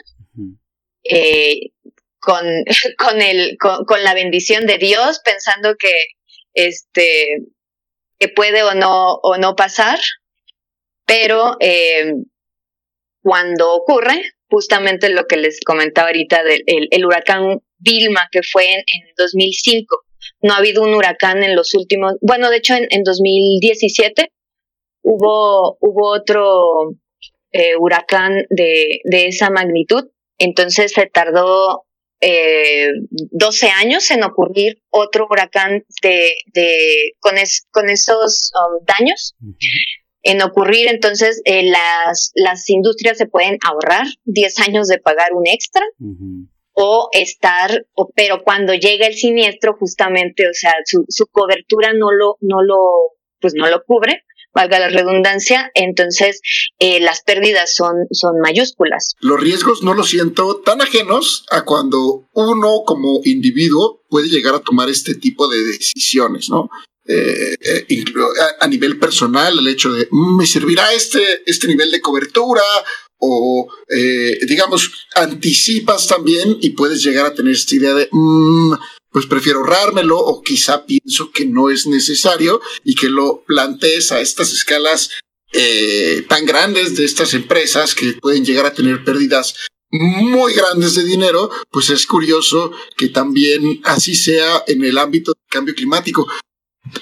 eh, con, con, el, con, la bendición de Dios, pensando que, este, que puede o no, o no pasar, pero eh, cuando ocurre, justamente lo que les comentaba ahorita del el, huracán Vilma, que fue en, 2005, no ha habido un huracán en los últimos, bueno, de hecho en, en 2017 hubo, hubo otro eh, huracán de, de esa magnitud entonces se tardó eh, 12 años en ocurrir otro huracán de, de con, con esos um, daños. En ocurrir, entonces eh, las, las industrias se pueden ahorrar 10 años de pagar un extra o estar, o, pero cuando llega el siniestro, justamente, o sea, su, su cobertura no lo, no lo, pues no lo cubre valga la redundancia, entonces eh, las pérdidas son, son mayúsculas. Los riesgos no los siento tan ajenos a cuando uno como individuo puede llegar a tomar este tipo de decisiones, ¿no? Eh, eh, a, nivel personal, el hecho de, mm, ¿me servirá este, este nivel de cobertura? O, digamos, anticipas también y puedes llegar a tener esta idea de, mm, pues prefiero ahorrármelo o quizá pienso que no es necesario y que lo plantees a estas escalas eh, tan grandes de estas empresas que pueden llegar a tener pérdidas muy grandes de dinero, pues es curioso que también así sea en el ámbito del cambio climático.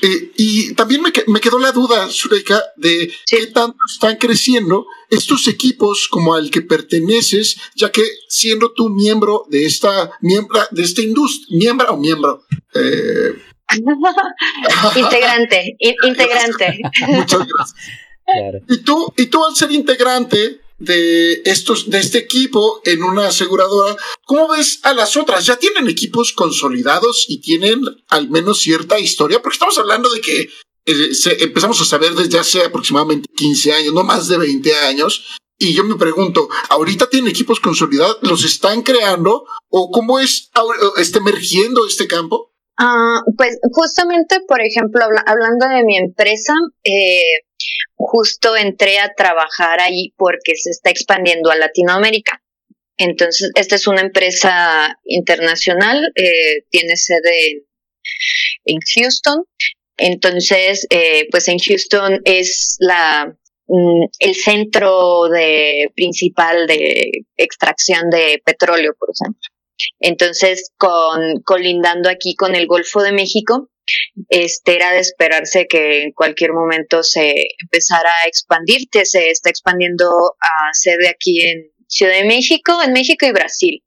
Eh, y también me, me, quedó la duda, Sureika, de qué tanto están creciendo estos equipos como al que perteneces, ya que siendo tú miembro de esta, miembro de esta industria, miembro o miembro. Eh... integrante, integrante. Muchas gracias. Y tú, y tú al ser integrante, de estos, de este equipo en una aseguradora. ¿Cómo ves a las otras? ¿Ya tienen equipos consolidados y tienen al menos cierta historia? Porque estamos hablando de que eh, empezamos a saber desde hace aproximadamente 15 años, no más de 20 años. Y yo me pregunto, ¿ahorita tienen equipos consolidados? ¿Los están creando? ¿O cómo es está emergiendo este campo? Ah, pues justamente, por ejemplo, hablando de mi empresa, eh, justo entré a trabajar ahí porque se está expandiendo a Latinoamérica. Entonces, esta es una empresa internacional, eh, tiene sede en, Houston. Entonces, eh, pues en Houston es la mm, el centro principal de extracción de petróleo, por ejemplo. Entonces, con colindando aquí con el Golfo de México, este era de esperarse que en cualquier momento se empezara a expandir, que se está expandiendo a sede aquí en Ciudad de México, en México y Brasil.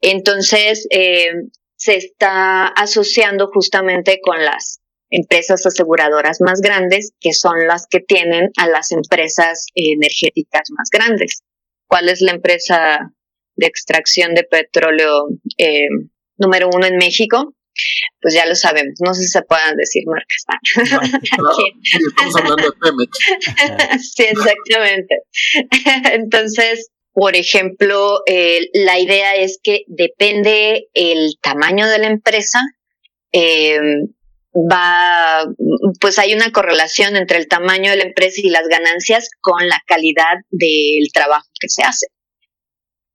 Entonces, eh, se está asociando justamente con las empresas aseguradoras más grandes, que son las que tienen a las empresas energéticas más grandes. ¿Cuál es la empresa de extracción de petróleo eh, número uno en México? Pues ya lo sabemos, no sé si se puedan decir marcas. estamos hablando de Pemex. sí, exactamente. Entonces, por ejemplo, eh, la idea es que depende el tamaño de la empresa, eh, va, pues hay una correlación entre el tamaño de la empresa y las ganancias con la calidad del trabajo que se hace.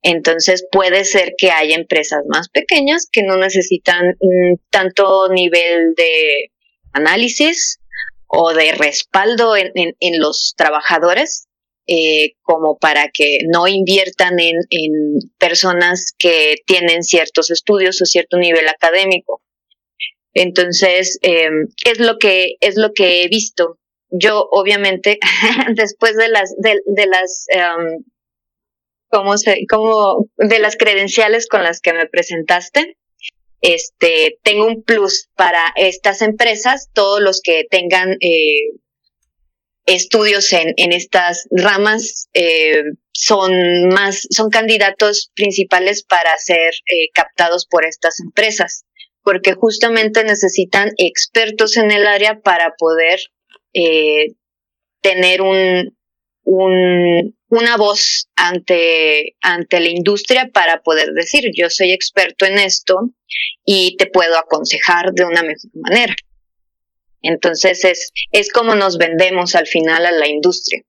Entonces puede ser que haya empresas más pequeñas que no necesitan mm, tanto nivel de análisis o de respaldo en los trabajadores eh, como para que no inviertan en, personas que tienen ciertos estudios o cierto nivel académico. Entonces, eh, es lo que es lo que he visto. Yo, obviamente, después de las de, las em, ¿cómo se, cómo, de las credenciales con las que me presentaste, este, tengo un plus para estas empresas, todos los que tengan eh, estudios en, en estas ramas eh, son más son candidatos principales para ser eh, captados por estas empresas porque justamente necesitan expertos en el área para poder tener un, un, una voz ante, ante la industria para poder decir yo soy experto en esto y te puedo aconsejar de una mejor manera. Entonces es, es como nos vendemos al final a la industria.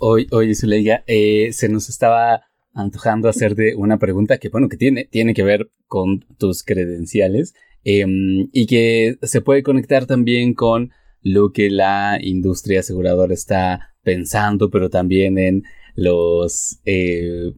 hoy, hoy Zuleika, eh, se nos estaba antojando hacerte una pregunta que, bueno, que tiene, tiene que ver con tus credenciales em, y que se puede conectar también con lo que la industria aseguradora está pensando, pero también en los, eh,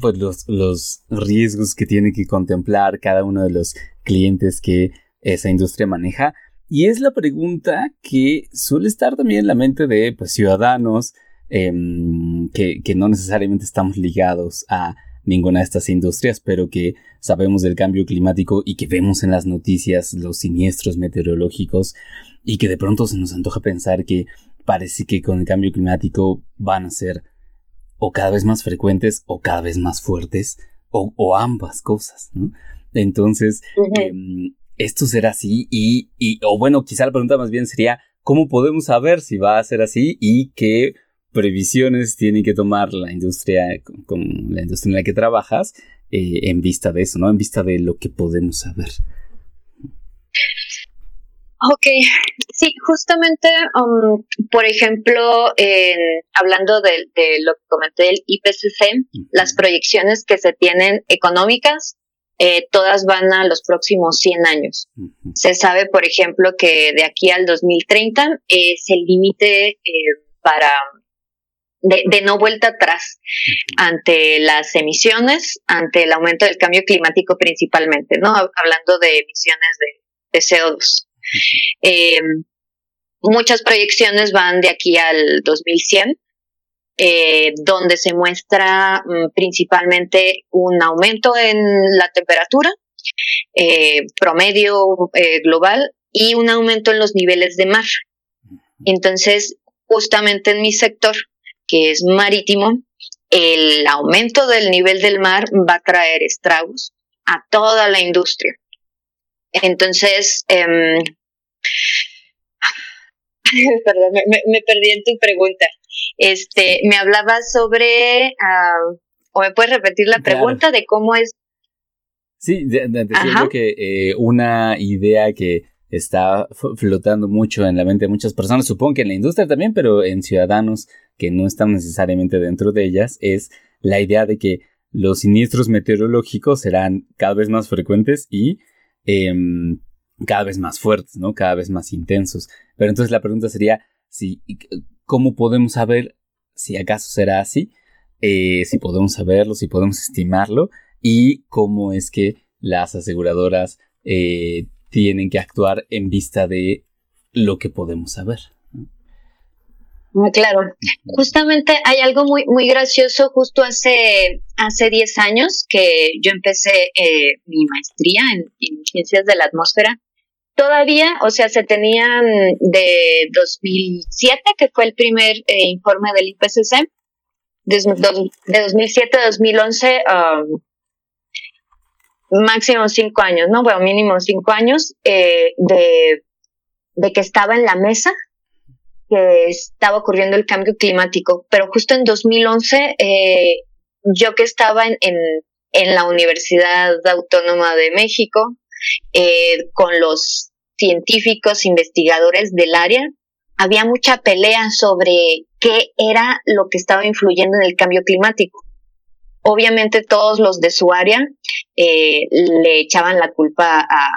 pues los, los riesgos que tiene que contemplar cada uno de los clientes que esa industria maneja. Y es la pregunta que suele estar también en la mente de pues, ciudadanos em, que, que no necesariamente estamos ligados a ninguna de estas industrias, pero que sabemos del cambio climático y que vemos en las noticias los siniestros meteorológicos y que de pronto se nos antoja pensar que parece que con el cambio climático van a ser o cada vez más frecuentes o cada vez más fuertes o, o ambas cosas. ¿no? Entonces, em, esto será así y, y, o bueno, quizá la pregunta más bien sería, ¿cómo podemos saber si va a ser así y qué previsiones tiene que tomar la industria, como la industria en la que trabajas, eh, en vista de eso, ¿no? En vista de lo que podemos saber. Ok, sí, justamente, um, por ejemplo, hablando de, lo que comenté del IPCC, las proyecciones que se tienen económicas eh, todas van a los próximos 100 años. Se sabe, por ejemplo, que de aquí al 2030 es el límite eh, para de, no vuelta atrás ante las emisiones, ante el aumento del cambio climático principalmente, ¿no? Hablando de emisiones de, CO2. Em, muchas proyecciones van de aquí al 2100 eh, donde se muestra mm, principalmente un aumento en la temperatura eh, promedio eh, global y un aumento en los niveles de mar. Entonces, justamente en mi sector, que es marítimo, el aumento del nivel del mar va a traer estragos a toda la industria. Entonces, em, perdón, me, perdí en tu pregunta. Este, me hablabas sobre, uh, o me puedes repetir la pregunta de cómo es. Sí, de, que eh, una idea que está flotando mucho en la mente de muchas personas, supongo que en la industria también, pero en ciudadanos que no están necesariamente dentro de ellas, es la idea de que los siniestros meteorológicos serán cada vez más frecuentes y em, cada vez más fuertes, ¿no? Cada vez más intensos. Pero entonces la pregunta sería, ¿cómo podemos saber si acaso será así? Eh, si podemos saberlo, si podemos estimarlo y cómo es que las aseguradoras eh, tienen que actuar en vista de lo que podemos saber. Claro, justamente hay algo muy, muy gracioso. Justo hace, hace 10 años que yo empecé eh, mi maestría en, ciencias de la atmósfera. Todavía, o sea, se tenían de 2007, que fue el primer eh, informe del IPCC, de, de 2007 a 2011, máximo cinco años, ¿no? Bueno, mínimo cinco años eh, de, de que estaba en la mesa que estaba ocurriendo el cambio climático, pero justo en 2011, eh, yo que estaba en, en, la Universidad Autónoma de México, eh, con los científicos, investigadores del área, había mucha pelea sobre qué era lo que estaba influyendo en el cambio climático. Obviamente todos los de su área eh, le echaban la culpa a,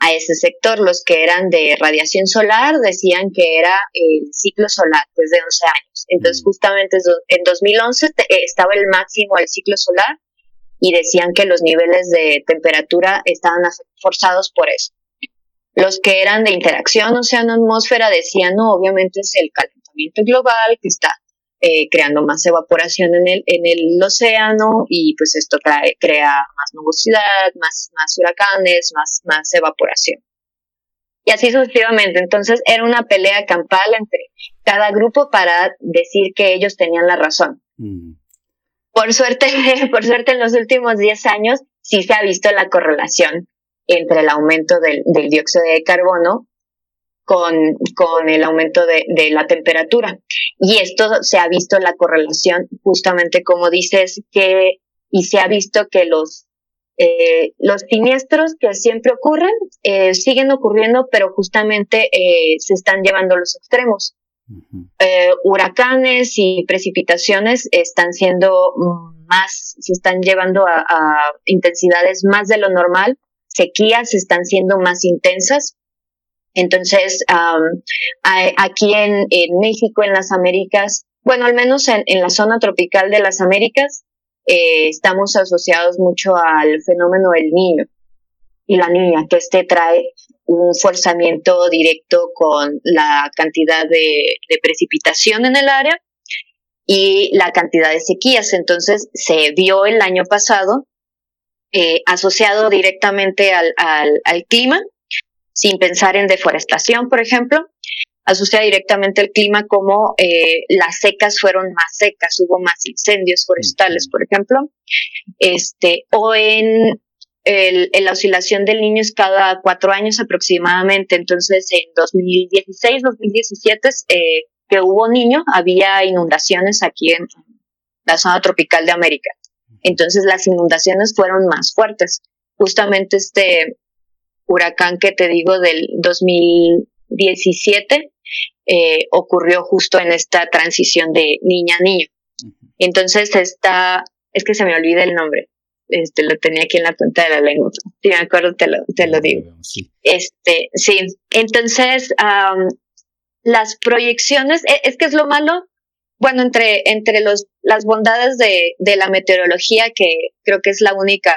a ese sector. Los que eran de radiación solar decían que era el ciclo solar desde 11 años. Entonces, mm. justamente en 2011 eh, estaba el máximo del ciclo solar y decían que los niveles de temperatura estaban forzados por eso. Los que eran de interacción océano-atmósfera decían, no, obviamente es el calentamiento global que está eh, creando más evaporación en el, en el océano y pues esto crea más nubosidad, más, más huracanes, más, más evaporación. Y así sucesivamente. Entonces era una pelea campal entre cada grupo para decir que ellos tenían la razón. Mm. Por suerte, por suerte en los últimos 10 años sí se ha visto la correlación entre el aumento del, del dióxido de carbono con, con el aumento de, de, la temperatura. Y esto se ha visto la correlación, justamente como dices, que, y se ha visto que los, eh, los siniestros que siempre ocurren eh, siguen ocurriendo, pero justamente eh, se están llevando a los extremos. Eh, huracanes y precipitaciones están siendo más, se están llevando a, a intensidades más de lo normal, sequías están siendo más intensas, entonces, aquí en, México, en las Américas, bueno, al menos en, la zona tropical de las Américas, eh, estamos asociados mucho al fenómeno del niño y la niña, que este trae un forzamiento directo con la cantidad de, precipitación en el área y la cantidad de sequías. Entonces, se vio el año pasado eh, asociado directamente al clima sin pensar en deforestación, por ejemplo, asocia directamente el clima como eh, las secas fueron más secas, hubo más incendios forestales, por ejemplo, este, o en, el, la oscilación del niño es cada cuatro años aproximadamente, entonces en 2016, 2017, eh, que hubo niño, había inundaciones aquí en la zona tropical de América. Entonces las inundaciones fueron más fuertes. Justamente este, huracán que te digo del 2017 eh, ocurrió justo en esta transición de niña a niño. Entonces está, es que se me olvida el nombre, este lo tenía aquí en la punta de la lengua. Si me acuerdo te lo, te lo digo. Este, sí. Entonces, las proyecciones, e, es que es lo malo, bueno, entre, entre los, las bondades de, de la meteorología, que creo que es la única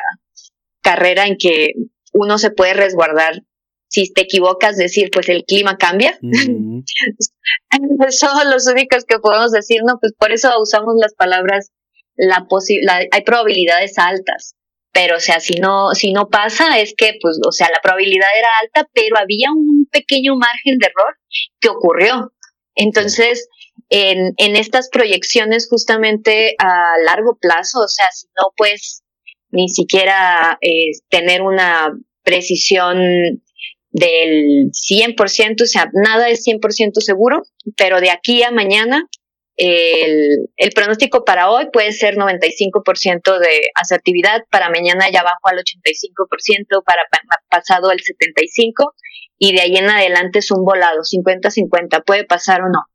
carrera en que uno se puede resguardar si te equivocas, decir, pues el clima cambia. Somos los únicos que podemos decir, no, pues por eso usamos las palabras, la, la hay probabilidades altas. Pero, o sea, si no, si no pasa, es que, pues, o sea, la probabilidad era alta, pero había un pequeño margen de error que ocurrió. Entonces, en, en estas proyecciones justamente a largo plazo, o sea, si no, pues, ni siquiera eh, tener una precisión del 100%, o sea, nada es 100% seguro, pero de aquí a mañana el, pronóstico para hoy puede ser 95% de asertividad, para mañana ya bajo al 85%, para pasado al 75% y de ahí en adelante es un volado, 50-50, puede pasar o no.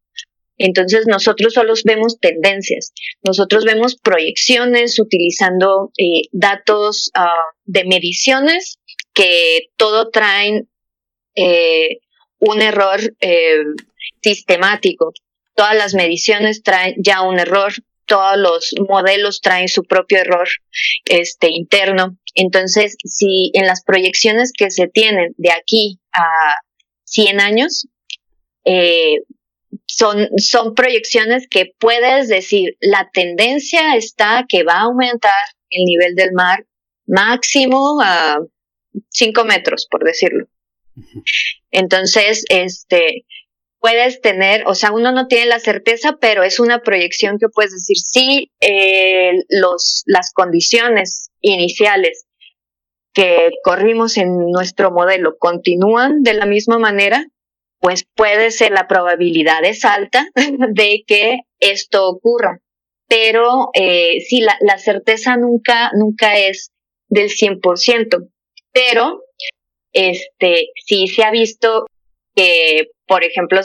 Entonces nosotros solo vemos tendencias, nosotros vemos proyecciones utilizando eh, datos ah, de mediciones que todo traen eh, un error eh, sistemático. Todas las mediciones traen ya un error, todos los modelos traen su propio error este, interno. Entonces, si en las proyecciones que se tienen de aquí a 100 años, son, son proyecciones que puedes decir, la tendencia está que va a aumentar el nivel del mar máximo a 5 metros, por decirlo. Entonces, este, puedes tener, o sea, uno no tiene la certeza, pero es una proyección que puedes decir, si eh, los, las condiciones iniciales que corrimos en nuestro modelo continúan de la misma manera, pues puede ser la probabilidad es alta de que esto ocurra. Pero eh, sí, la, la certeza nunca, nunca es del 100%. Pero este, sí se ha visto que, por ejemplo,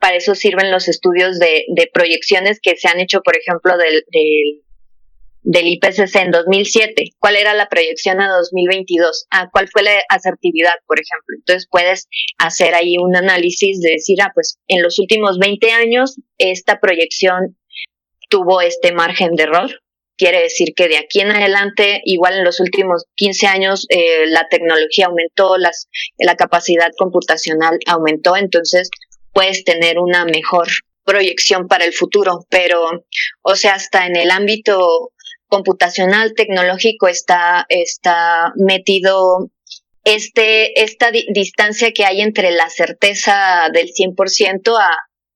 para eso sirven los estudios de, de proyecciones que se han hecho, por ejemplo, del, del, del IPCC en 2007. ¿Cuál era la proyección a 2022? Ah, ¿Cuál fue la asertividad, por ejemplo? Entonces puedes hacer ahí un análisis de decir, ah, pues en los últimos 20 años esta proyección tuvo este margen de error Quiere decir que de aquí en adelante, igual en los últimos 15 años, eh, la tecnología aumentó, las, la capacidad computacional aumentó, entonces puedes tener una mejor proyección para el futuro, pero, o sea, hasta en el ámbito computacional, tecnológico, está, está metido este, esta distancia que hay entre la certeza del 100% a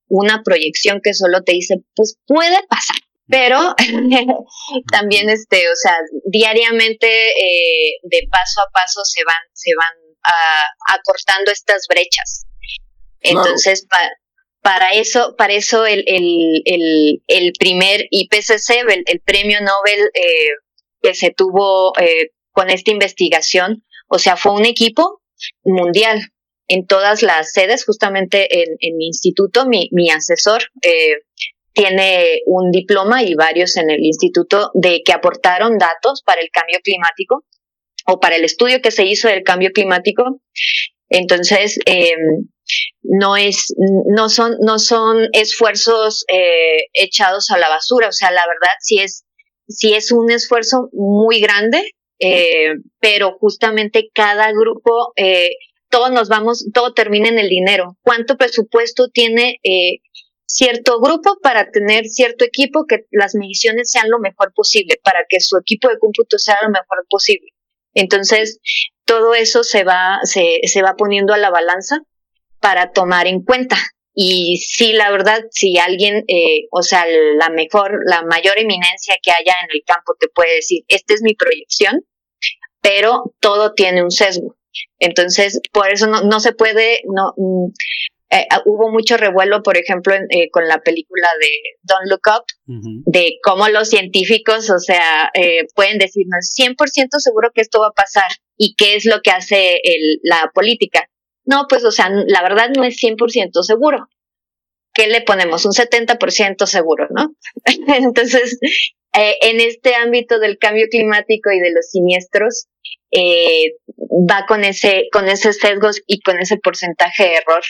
una proyección que solo te dice, pues puede pasar, pero también este o sea diariamente eh, de paso a paso se van se van ah, acortando estas brechas. Entonces para eso para eso el, el, el, primer IPCC el, premio Nobel eh, que se tuvo eh, con esta investigación o sea fue un equipo mundial en todas las sedes justamente en, en mi instituto mi, mi asesor eh, tiene un diploma y varios en el instituto de que aportaron datos para el cambio climático o para el estudio que se hizo del cambio climático. Entonces, eh, no es, no son, no son esfuerzos eh, echados a la basura. O sea, la verdad sí es, sí es un esfuerzo muy grande, eh, pero justamente cada grupo, eh, todos nos vamos, todo termina en el dinero. ¿Cuánto presupuesto tiene cierto grupo para tener cierto equipo que las mediciones sean lo mejor posible, para que su equipo de cómputo sea lo mejor posible. Entonces, todo eso se va, se, se va poniendo a la balanza para tomar en cuenta. Y sí, la verdad, si alguien, eh, o sea, la mejor, la mayor eminencia que haya en el campo te puede decir, esta es mi proyección, pero todo tiene un sesgo. Entonces, por eso no, no se puede, no, eh, ah, hubo mucho revuelo, por ejemplo, eh, con la película de Don't Look Up, de cómo los científicos, o sea, eh, pueden decirnos 100% seguro que esto va a pasar y qué es lo que hace el, la política. No, pues, o sea, la verdad no es 100% seguro. ¿Qué le ponemos? Un 70% seguro, ¿no? Entonces, eh, en este ámbito del cambio climático y de los siniestros, eh, va con ese, con esos sesgos y con ese porcentaje de error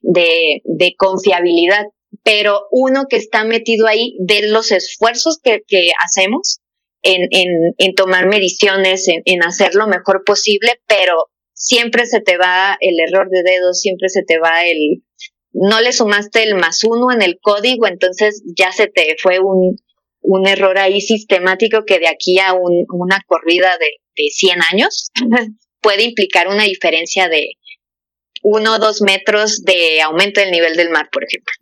de, de confiabilidad. Pero uno que está metido ahí de los esfuerzos que, que hacemos en, en, en tomar mediciones, en, en hacer lo mejor posible, pero siempre se te va el error de dedos, siempre se te va el, no le sumaste el más uno en el código, entonces ya se te fue un, un error ahí sistemático que de aquí a un, una corrida de, de 100 años puede implicar una diferencia de uno o dos metros de aumento del nivel del mar, por ejemplo.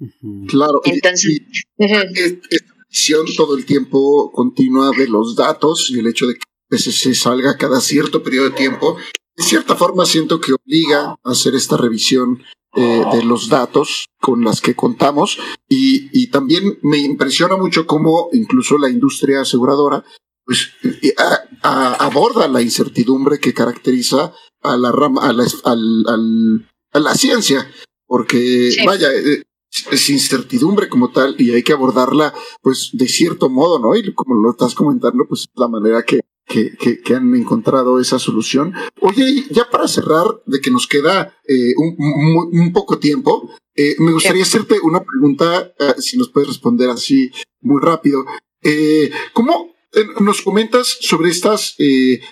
Claro. Entonces, esta visión todo el tiempo continua de los datos y el hecho de que se salga cada cierto periodo de tiempo, de cierta forma siento que obliga a hacer esta revisión eh, de los datos con las que contamos y, y, también me impresiona mucho cómo incluso la industria aseguradora pues eh, aborda la incertidumbre que caracteriza a la rama, a la, al, al, a la ciencia, porque vaya, eh, es incertidumbre como tal y hay que abordarla pues de cierto modo, ¿no? Y como lo estás comentando, pues la manera que, que, que, han encontrado esa solución. Oye, ya para cerrar, de que nos queda eh, un, un, poco tiempo, eh, me gustaría hacerte una pregunta, eh, si nos puedes responder así muy rápido. Eh, ¿Cómo nos comentas sobre estas,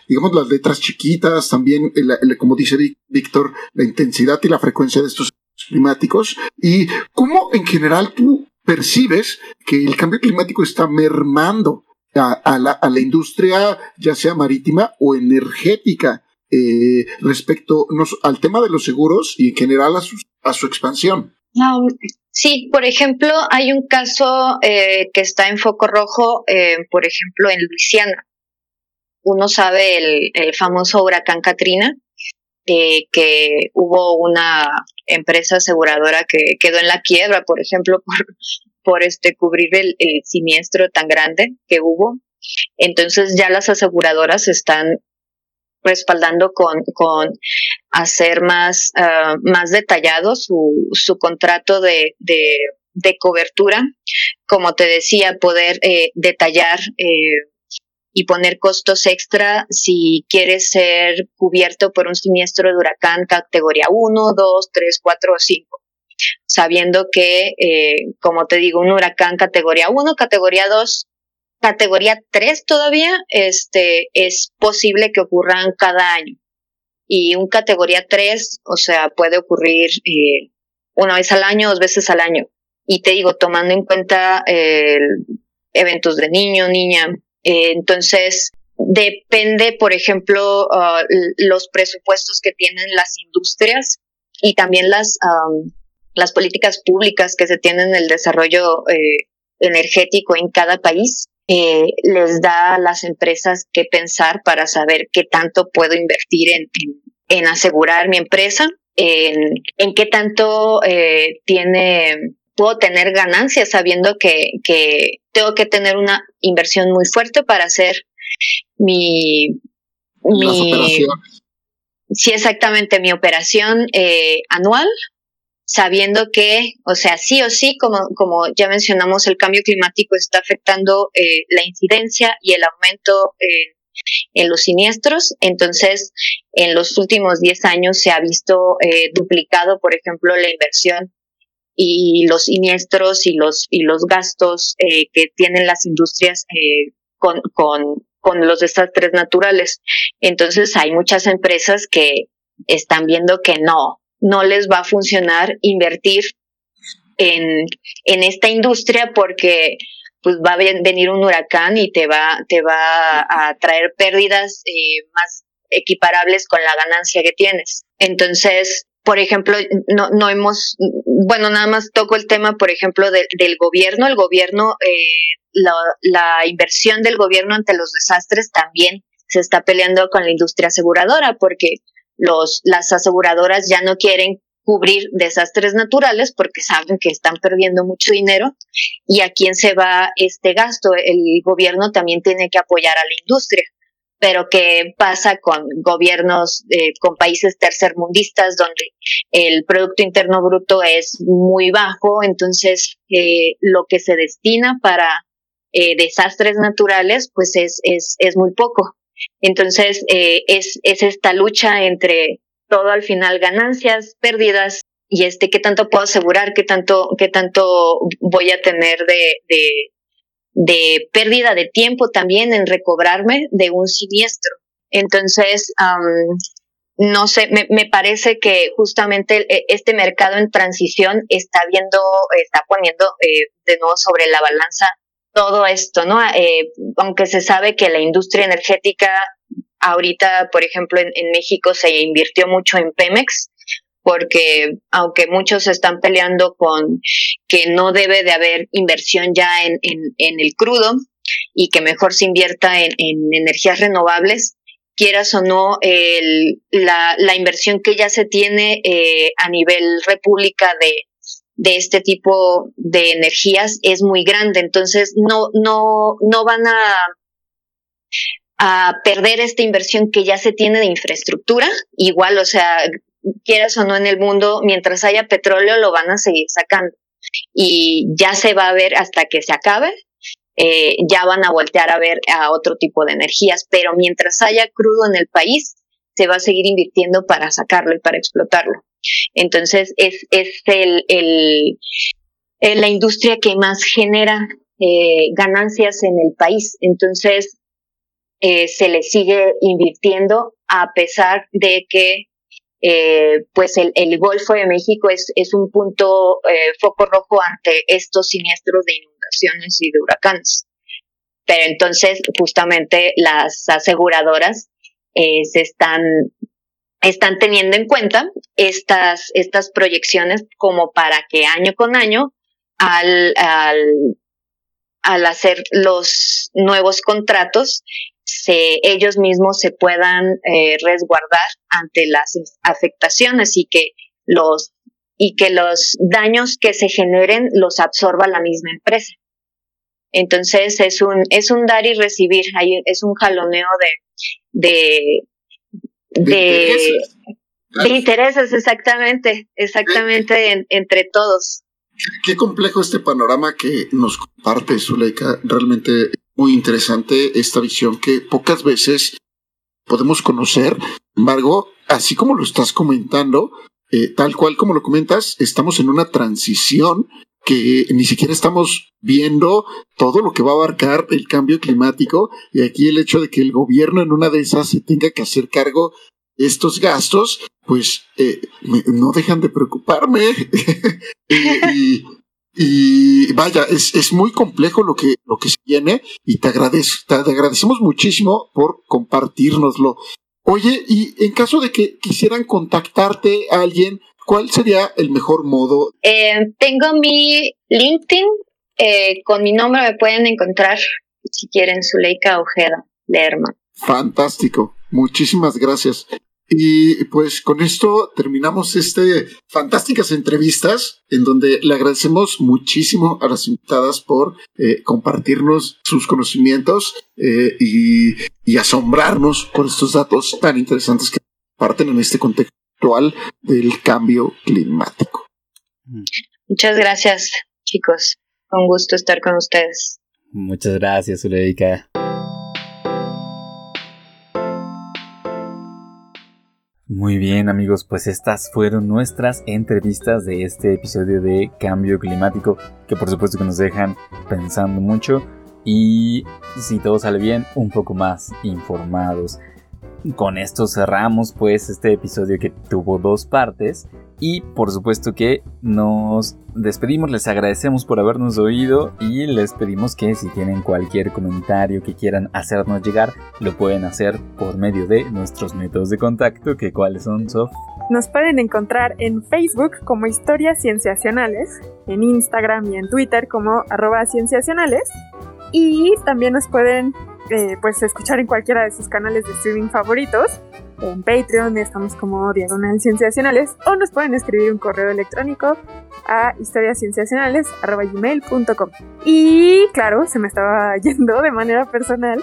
digamos, las letras chiquitas, también, como dice Víctor, la intensidad y la frecuencia de estos climáticos y cómo en general tú percibes que el cambio climático está mermando a, la, a la, industria, ya sea marítima o energética, eh, respecto al tema de los seguros y en general a su, a su expansión. sí, por ejemplo, hay un caso eh, que está en foco rojo, eh, por ejemplo, en Luisiana. Uno sabe el, el famoso huracán Katrina, que hubo una empresa aseguradora que quedó en la quiebra, por ejemplo, por, por este cubrir el, siniestro tan grande que hubo. Entonces ya las aseguradoras están respaldando con, con hacer más, uh, más detallado su, su contrato de, de, cobertura. Como te decía, poder eh, detallar eh, y poner costos extra si quieres ser cubierto por un siniestro de huracán categoría 1, 2, 3, 4 o 5. Sabiendo que, eh, como te digo, un huracán categoría 1, categoría 2, categoría 3 todavía, este, es posible que ocurran cada año. Y un categoría 3, o sea, puede ocurrir eh, una vez al año, dos veces al año. Y te digo, tomando en cuenta eh, eventos de niño, niña, eh, entonces, depende, por ejemplo, uh, los presupuestos que tienen las industrias y también las, las políticas públicas que se tienen en el desarrollo eh, energético en cada país. Eh, les da a las empresas que pensar para saber qué tanto puedo invertir en, en, asegurar mi empresa, en, en qué tanto tiene puedo tener ganancias sabiendo que, que tengo que tener una inversión muy fuerte para hacer mi... mi sí, exactamente, mi operación eh, anual, sabiendo que, o sea, sí o sí, como, como ya mencionamos, el cambio climático está afectando eh, la incidencia y el aumento eh, en los siniestros. Entonces, en los últimos 10 años se ha visto eh, duplicado, por ejemplo, la inversión y los siniestros y los, y los gastos eh, que tienen las industrias eh, con, con, con los desastres naturales. Entonces hay muchas empresas que están viendo que no, no les va a funcionar invertir en, en esta industria porque pues va a venir un huracán y te va, te va a traer pérdidas eh, más equiparables con la ganancia que tienes. Entonces, por ejemplo, no, no hemos, bueno, nada más toco el tema, por ejemplo, del gobierno. El gobierno, eh, la, la, inversión del gobierno ante los desastres también se está peleando con la industria aseguradora porque los, las aseguradoras ya no quieren cubrir desastres naturales porque saben que están perdiendo mucho dinero y a quién se va este gasto. El gobierno también tiene que apoyar a la industria pero qué pasa con gobiernos, eh, con países tercermundistas donde el Producto Interno Bruto es muy bajo, entonces eh, lo que se destina para eh, desastres naturales pues es, es, es muy poco. Entonces es, es esta lucha entre todo al final ganancias, pérdidas y este qué tanto puedo asegurar, qué tanto, qué tanto voy a tener de, de de pérdida de tiempo también en recobrarme de un siniestro. Entonces, no sé, me, me, parece que justamente e, este mercado en transición está viendo, está poniendo eh, de nuevo sobre la balanza todo esto, ¿no? Eh, aunque se sabe que la industria energética ahorita, por ejemplo, en, en México se invirtió mucho en Pemex, porque aunque muchos están peleando con que no debe de haber inversión ya en, en, el crudo y que mejor se invierta en, energías renovables, quieras o no, el, la, la, inversión que ya se tiene eh, a nivel república de, de este tipo de energías es muy grande. Entonces, no, no, no van a, a perder esta inversión que ya se tiene de infraestructura. Igual, o sea, quieras o no en el mundo, mientras haya petróleo lo van a seguir sacando. y ya se va a ver hasta que se acabe, eh, ya van a voltear a ver a otro tipo de energías, pero mientras haya crudo en el país, se va a seguir invirtiendo para sacarlo y para explotarlo. Entonces es, es el, el, la industria que más genera eh, ganancias en el país. Entonces eh, se le sigue invirtiendo a pesar de que eh, pues el, el, Golfo de México es, es un punto eh, foco rojo ante estos siniestros de inundaciones y de huracanes. Pero entonces justamente las aseguradoras eh, se están, están teniendo en cuenta estas, estas proyecciones como para que año con año al, al, al hacer los nuevos contratos se, ellos mismos se puedan eh, resguardar ante las afectaciones y que los y que los daños que se generen los absorba la misma empresa. Entonces es un es un dar y recibir, es un jaloneo de de de, de, intereses. exactamente, exactamente entre todos. Qué complejo este panorama que nos comparte Zuleika. Realmente muy interesante esta visión que pocas veces podemos conocer. Sin embargo, así como lo estás comentando, eh, tal cual como lo comentas, estamos en una transición que ni siquiera estamos viendo todo lo que va a abarcar el cambio climático y aquí el hecho de que el gobierno en una de esas se tenga que hacer cargo de estos gastos, pues eh, no dejan de preocuparme y, vaya, es, es muy complejo lo que, lo que se viene y te, agradezco, te agradecemos muchísimo por compartirnoslo. Oye, y en caso de que quisieran contactarte a alguien, ¿cuál sería el mejor modo? Eh, tengo mi LinkedIn, eh, con mi nombre me pueden encontrar si quieren Zuleika Ojeda Lerma. Fantástico, muchísimas gracias. Y pues con esto terminamos este fantásticas entrevistas en donde le agradecemos muchísimo a las invitadas por eh, compartirnos sus conocimientos eh, y, y, asombrarnos con estos datos tan interesantes que parten en este contexto actual del cambio climático. Muchas gracias, chicos. Un gusto estar con ustedes. Muchas gracias, Uleika. Muy bien amigos, pues estas fueron nuestras entrevistas de este episodio de Cambio Climático, que por supuesto que nos dejan pensando mucho y si todo sale bien, un poco más informados. Con esto cerramos pues este episodio que tuvo dos partes y por supuesto que nos despedimos, les agradecemos por habernos oído y les pedimos que si tienen cualquier comentario que quieran hacernos llegar, lo pueden hacer por medio de nuestros métodos de contacto, que cuáles son, Sof. Nos pueden encontrar en Facebook como Historias Cienciacionales, en Instagram y en Twitter como arroba cienciacionales y también nos pueden eh, pues escuchar en cualquiera de sus canales de streaming favoritos. En Patreon estamos como Diagonal Cienciacionales o nos pueden escribir un correo electrónico a historiascienciacionales.com. Y claro, se me estaba yendo de manera personal.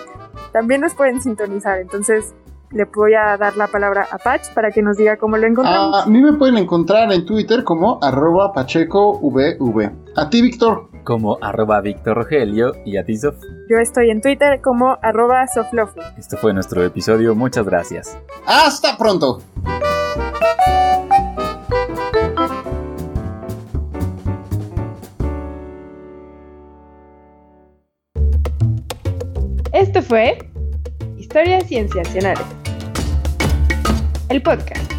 También nos pueden sintonizar, entonces le voy a dar la palabra a Patch para que nos diga cómo lo encontramos. A mí me pueden encontrar en Twitter como arroba pachecovv. A ti, Víctor. Como arroba Víctor Rogelio y a ti, Sof. Yo estoy en Twitter como arroba Soflofi. Este fue nuestro episodio, muchas gracias. Hasta pronto. Esto fue Historias Cienciacionales. El podcast.